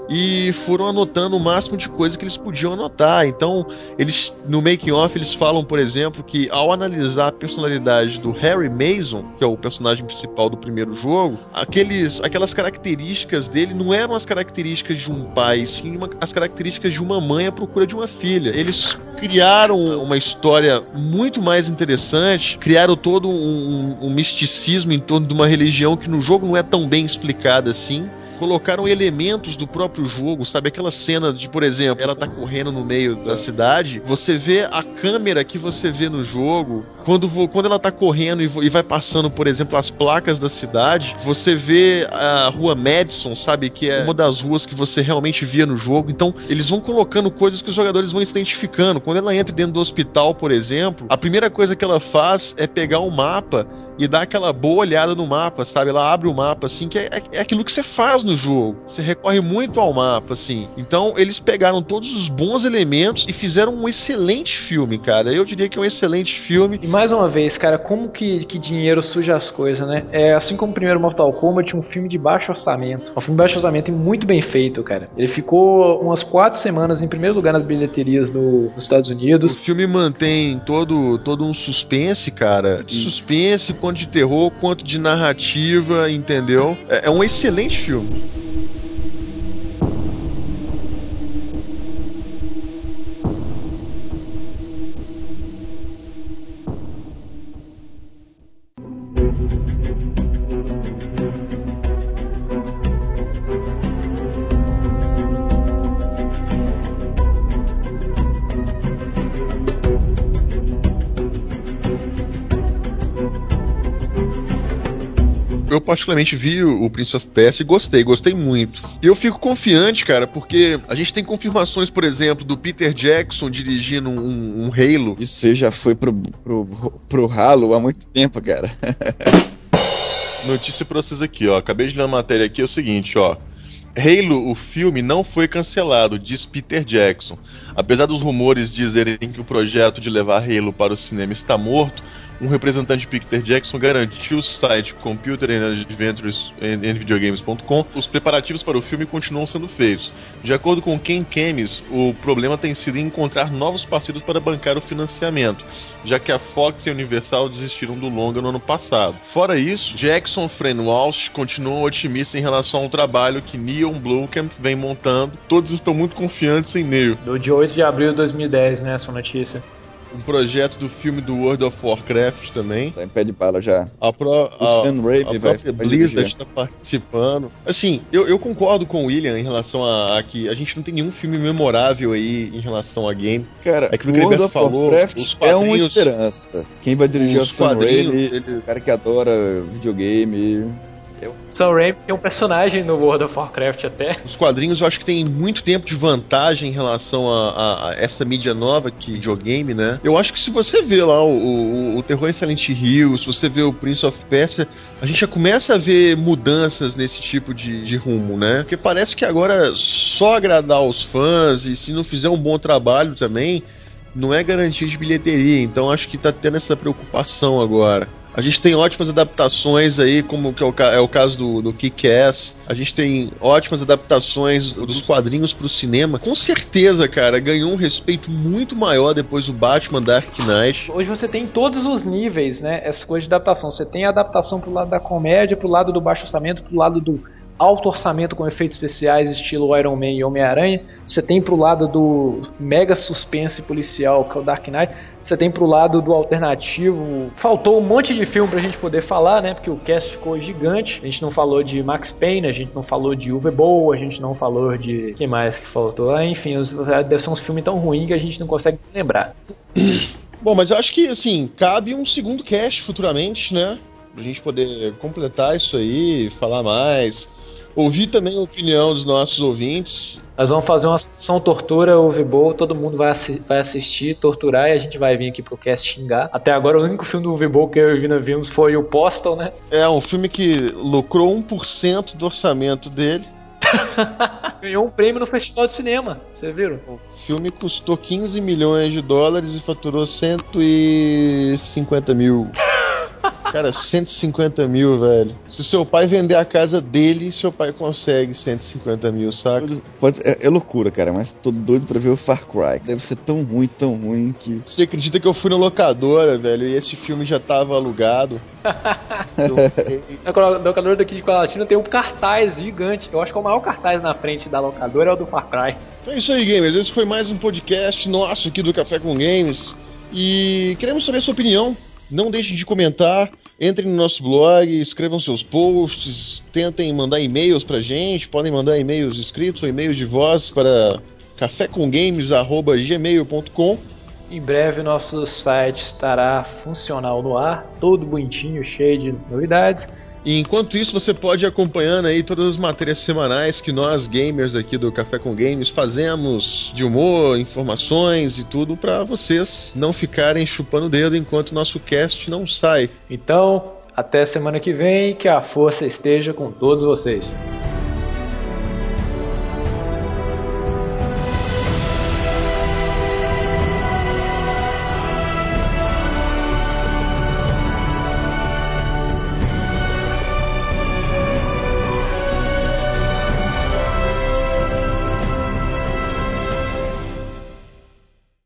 e foram anotando o máximo de coisa que eles podiam anotar. Então, eles no making off eles falam, por exemplo, que ao analisar a personalidade do Harry Mason, que é o personagem principal do primeiro jogo, aqueles, aquelas características dele não eram as características de um pai, sim uma, as características de uma mãe à procura de uma filha. Eles criaram uma história muito mais interessante, criaram todo um, um misticismo em torno de uma religião que no jogo não é tão bem explicada assim colocaram elementos do próprio jogo, sabe? Aquela cena de, por exemplo, ela tá correndo no meio da cidade, você vê a câmera que você vê no jogo, quando, quando ela tá correndo e vai passando, por exemplo, as placas da cidade, você vê a rua Madison, sabe? Que é uma das ruas que você realmente via no jogo. Então, eles vão colocando coisas que os jogadores vão se identificando. Quando ela entra dentro do hospital, por exemplo, a primeira coisa que ela faz é pegar um mapa e dá aquela boa olhada no mapa, sabe? Ela abre o mapa, assim, que é, é, aquilo que você faz no jogo. Você recorre muito ao mapa, assim. Então, eles pegaram todos os bons elementos e fizeram um excelente filme, cara. Eu diria que é um excelente filme. E mais uma vez, cara, como que, que dinheiro suja as coisas, né? É, assim como o primeiro Mortal Kombat, um filme de baixo orçamento. Um filme de baixo orçamento e muito bem feito, cara. Ele ficou umas quatro semanas em primeiro lugar nas bilheterias no, nos Estados Unidos. O filme mantém todo, todo um suspense, cara. Suspense com de terror quanto de narrativa, entendeu? É, é um excelente filme. Particularmente vi o Prince of Persia e gostei, gostei muito. E eu fico confiante, cara, porque a gente tem confirmações, por exemplo, do Peter Jackson dirigindo um, um Halo. Isso já foi pro, pro, pro Halo há muito tempo, cara. (laughs) Notícia pra vocês aqui, ó. Acabei de ler a matéria aqui, é o seguinte, ó. Halo, o filme, não foi cancelado, diz Peter Jackson. Apesar dos rumores dizerem que o projeto de levar Halo para o cinema está morto, um representante de Peter Jackson garantiu ao site Computer and Adventures and Videogames.com os preparativos para o filme continuam sendo feitos. De acordo com Ken Kemis, o problema tem sido encontrar novos parceiros para bancar o financiamento, já que a Fox e a Universal desistiram do longa no ano passado. Fora isso, Jackson Fran Walsh otimista em relação ao trabalho que Neil Blomkamp vem montando. Todos estão muito confiantes em Neil. Do de 8 de abril de 2010, né, essa notícia um projeto do filme do World of Warcraft também. Tá em pé de bala já. A, pro, a, o Sam Raimi a vai, Blizzard está participando. Assim, eu, eu concordo com o William em relação a, a, que a gente não tem nenhum filme memorável aí em relação a game. Cara, é que o World of falou, Warcraft é uma esperança. Quem vai dirigir é o Sam Raimi, ele... o cara que adora videogame Sam Raimi tem um personagem no World of Warcraft até. Os quadrinhos eu acho que tem muito tempo de vantagem em relação a, a, a essa mídia nova que videogame, né? Eu acho que se você vê lá o, o, o Terror em Silent Hill, se você vê o Prince of Persia, a gente já começa a ver mudanças nesse tipo de, de rumo, né? Porque parece que agora só agradar os fãs e se não fizer um bom trabalho também, não é garantia de bilheteria. Então acho que tá tendo essa preocupação agora. A gente tem ótimas adaptações aí, como que é o, é o caso do, do Kick-Ass. A gente tem ótimas adaptações dos quadrinhos pro cinema. Com certeza, cara, ganhou um respeito muito maior depois do Batman Dark Knight. Hoje você tem todos os níveis, né? Essa coisa de adaptação. Você tem a adaptação pro lado da comédia, pro lado do baixo orçamento, pro lado do alto orçamento com efeitos especiais, estilo Iron Man e Homem-Aranha. Você tem pro lado do mega suspense policial, que é o Dark Knight. Você tem pro lado do alternativo. Faltou um monte de filme pra gente poder falar, né? Porque o cast ficou gigante. A gente não falou de Max Payne, a gente não falou de Uwe Boll, a gente não falou de. que mais que faltou? Ah, enfim, os, deve ser uns filmes tão ruins que a gente não consegue lembrar. (coughs) Bom, mas eu acho que, assim, cabe um segundo cast futuramente, né? Pra gente poder completar isso aí, falar mais ouvir também a opinião dos nossos ouvintes. Nós vamos fazer uma sessão tortura, o Vibol, todo mundo vai, assi vai assistir, torturar e a gente vai vir aqui pro cast xingar. Até agora o único filme do Vibol que eu e Vina vimos foi o Postal, né? É, um filme que lucrou 1% do orçamento dele. (laughs) Ganhou um prêmio no Festival de Cinema, vocês viram? O filme custou 15 milhões de dólares e faturou 150 mil. (laughs) Cara, 150 mil, velho. Se seu pai vender a casa dele, seu pai consegue 150 mil, saca? Pode, é, é, loucura, cara, mas tô doido pra ver o Far Cry. Deve ser tão ruim, tão ruim que. Você acredita que eu fui na locadora, velho, e esse filme já tava alugado? (laughs) Na locadora daqui de Colatina tem um cartaz gigante. Eu acho que é o maior cartaz na frente da locadora é o do Far Cry. Então é isso aí, gamers. Esse foi mais um podcast nosso aqui do Café com Games. E queremos saber a sua opinião não deixe de comentar, Entrem no nosso blog, escrevam seus posts, tentem mandar e-mails pra gente, podem mandar e-mails escritos ou e-mails de voz para cafécomgames.gmail.com Em breve nosso site estará funcional no ar, todo bonitinho, cheio de novidades. E enquanto isso, você pode ir acompanhando aí todas as matérias semanais que nós, gamers aqui do Café com Games, fazemos de humor, informações e tudo para vocês não ficarem chupando o dedo enquanto nosso cast não sai. Então, até semana que vem, que a força esteja com todos vocês.